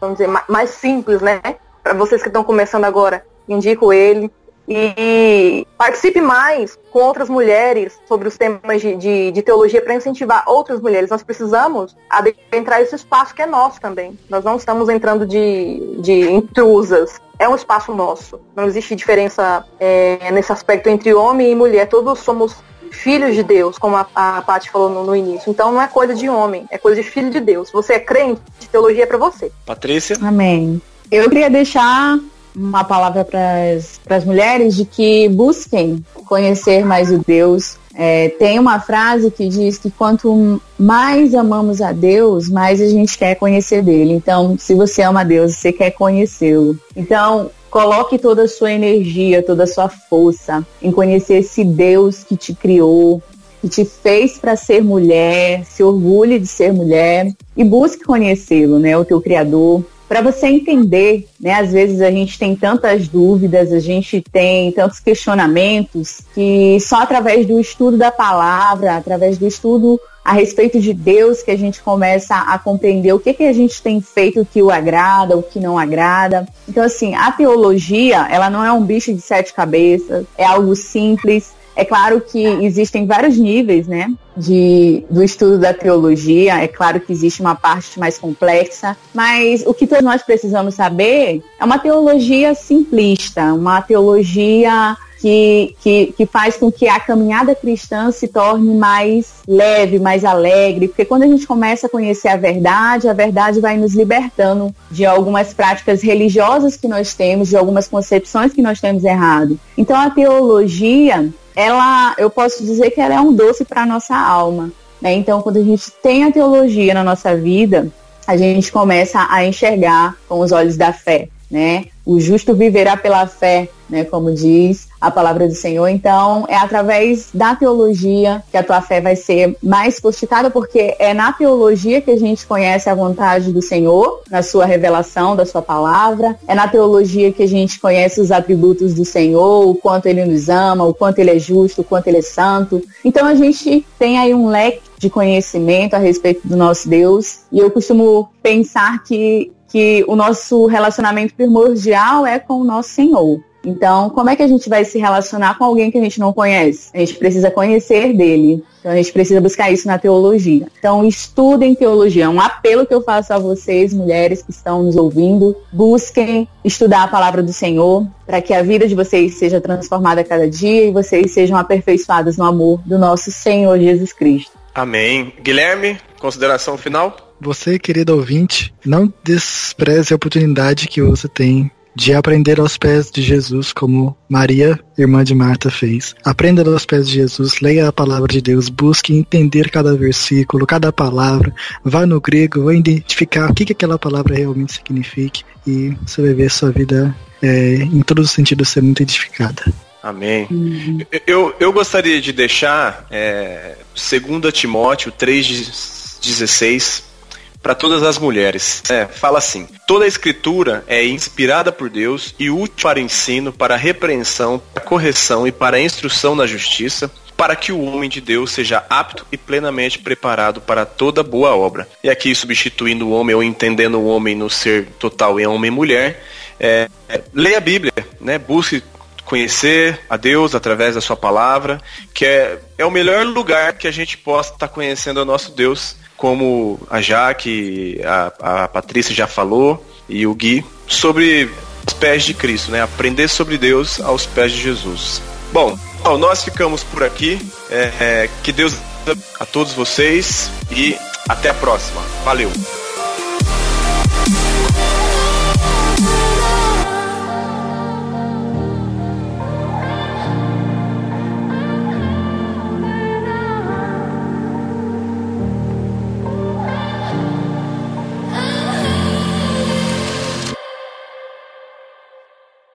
S4: vamos dizer, mais simples, né? Para vocês que estão começando agora, indico ele. E participe mais com outras mulheres sobre os temas de, de, de teologia para incentivar outras mulheres. Nós precisamos adentrar esse espaço que é nosso também. Nós não estamos entrando de, de intrusas é um espaço nosso. Não existe diferença é, nesse aspecto entre homem e mulher. Todos somos filhos de Deus, como a, a Paty falou no, no, início. Então não é coisa de homem, é coisa de filho de Deus. Você é crente, teologia é para você.
S1: Patrícia?
S3: Amém. Eu queria deixar uma palavra para as mulheres de que busquem conhecer mais o Deus é, tem uma frase que diz que quanto mais amamos a Deus, mais a gente quer conhecer dele. Então, se você ama a Deus, você quer conhecê-lo. Então, coloque toda a sua energia, toda a sua força em conhecer esse Deus que te criou, que te fez para ser mulher, se orgulhe de ser mulher e busque conhecê-lo, né, o teu criador para você entender, né? Às vezes a gente tem tantas dúvidas, a gente tem tantos questionamentos que só através do estudo da palavra, através do estudo a respeito de Deus que a gente começa a compreender o que, que a gente tem feito que o agrada, o que não agrada. Então, assim, a teologia, ela não é um bicho de sete cabeças, é algo simples, é claro que existem vários níveis, né, de, do estudo da teologia. É claro que existe uma parte mais complexa, mas o que todos nós precisamos saber é uma teologia simplista, uma teologia que, que, que faz com que a caminhada cristã se torne mais leve, mais alegre, porque quando a gente começa a conhecer a verdade, a verdade vai nos libertando de algumas práticas religiosas que nós temos, de algumas concepções que nós temos errado. Então a teologia, ela, eu posso dizer que ela é um doce para a nossa alma. Né? Então, quando a gente tem a teologia na nossa vida, a gente começa a enxergar com os olhos da fé, né? O justo viverá pela fé, né? Como diz a palavra do Senhor. Então, é através da teologia que a tua fé vai ser mais postada, porque é na teologia que a gente conhece a vontade do Senhor, na sua revelação da sua palavra. É na teologia que a gente conhece os atributos do Senhor, o quanto ele nos ama, o quanto ele é justo, o quanto ele é santo. Então, a gente tem aí um leque de conhecimento a respeito do nosso Deus. E eu costumo pensar que que o nosso relacionamento primordial é com o nosso Senhor. Então, como é que a gente vai se relacionar com alguém que a gente não conhece? A gente precisa conhecer dele. Então, a gente precisa buscar isso na teologia. Então, estudem teologia. É um apelo que eu faço a vocês, mulheres que estão nos ouvindo. Busquem estudar a palavra do Senhor para que a vida de vocês seja transformada a cada dia e vocês sejam aperfeiçoadas no amor do nosso Senhor Jesus Cristo.
S1: Amém. Guilherme, consideração final?
S2: Você, querido ouvinte, não despreze a oportunidade que você tem de aprender aos pés de Jesus, como Maria, irmã de Marta, fez. Aprenda aos pés de Jesus, leia a palavra de Deus, busque entender cada versículo, cada palavra, vá no grego, vá identificar o que, que aquela palavra realmente significa e você vai ver sua vida é, em todos os sentidos ser muito edificada.
S1: Amém. Uhum. Eu, eu gostaria de deixar é, 2 Timóteo 3,16 para todas as mulheres. É, fala assim: toda a escritura é inspirada por Deus e útil para ensino, para repreensão, para correção e para instrução na justiça, para que o homem de Deus seja apto e plenamente preparado para toda boa obra. E aqui substituindo o homem ou entendendo o homem no ser total em homem e mulher, é, é, leia a Bíblia, né? Busque conhecer a Deus através da sua palavra, que é, é o melhor lugar que a gente possa estar conhecendo o nosso Deus, como a Jaque, a, a Patrícia já falou, e o Gui, sobre os pés de Cristo, né? Aprender sobre Deus aos pés de Jesus. Bom, nós ficamos por aqui. É, é, que Deus a todos vocês e até a próxima. Valeu!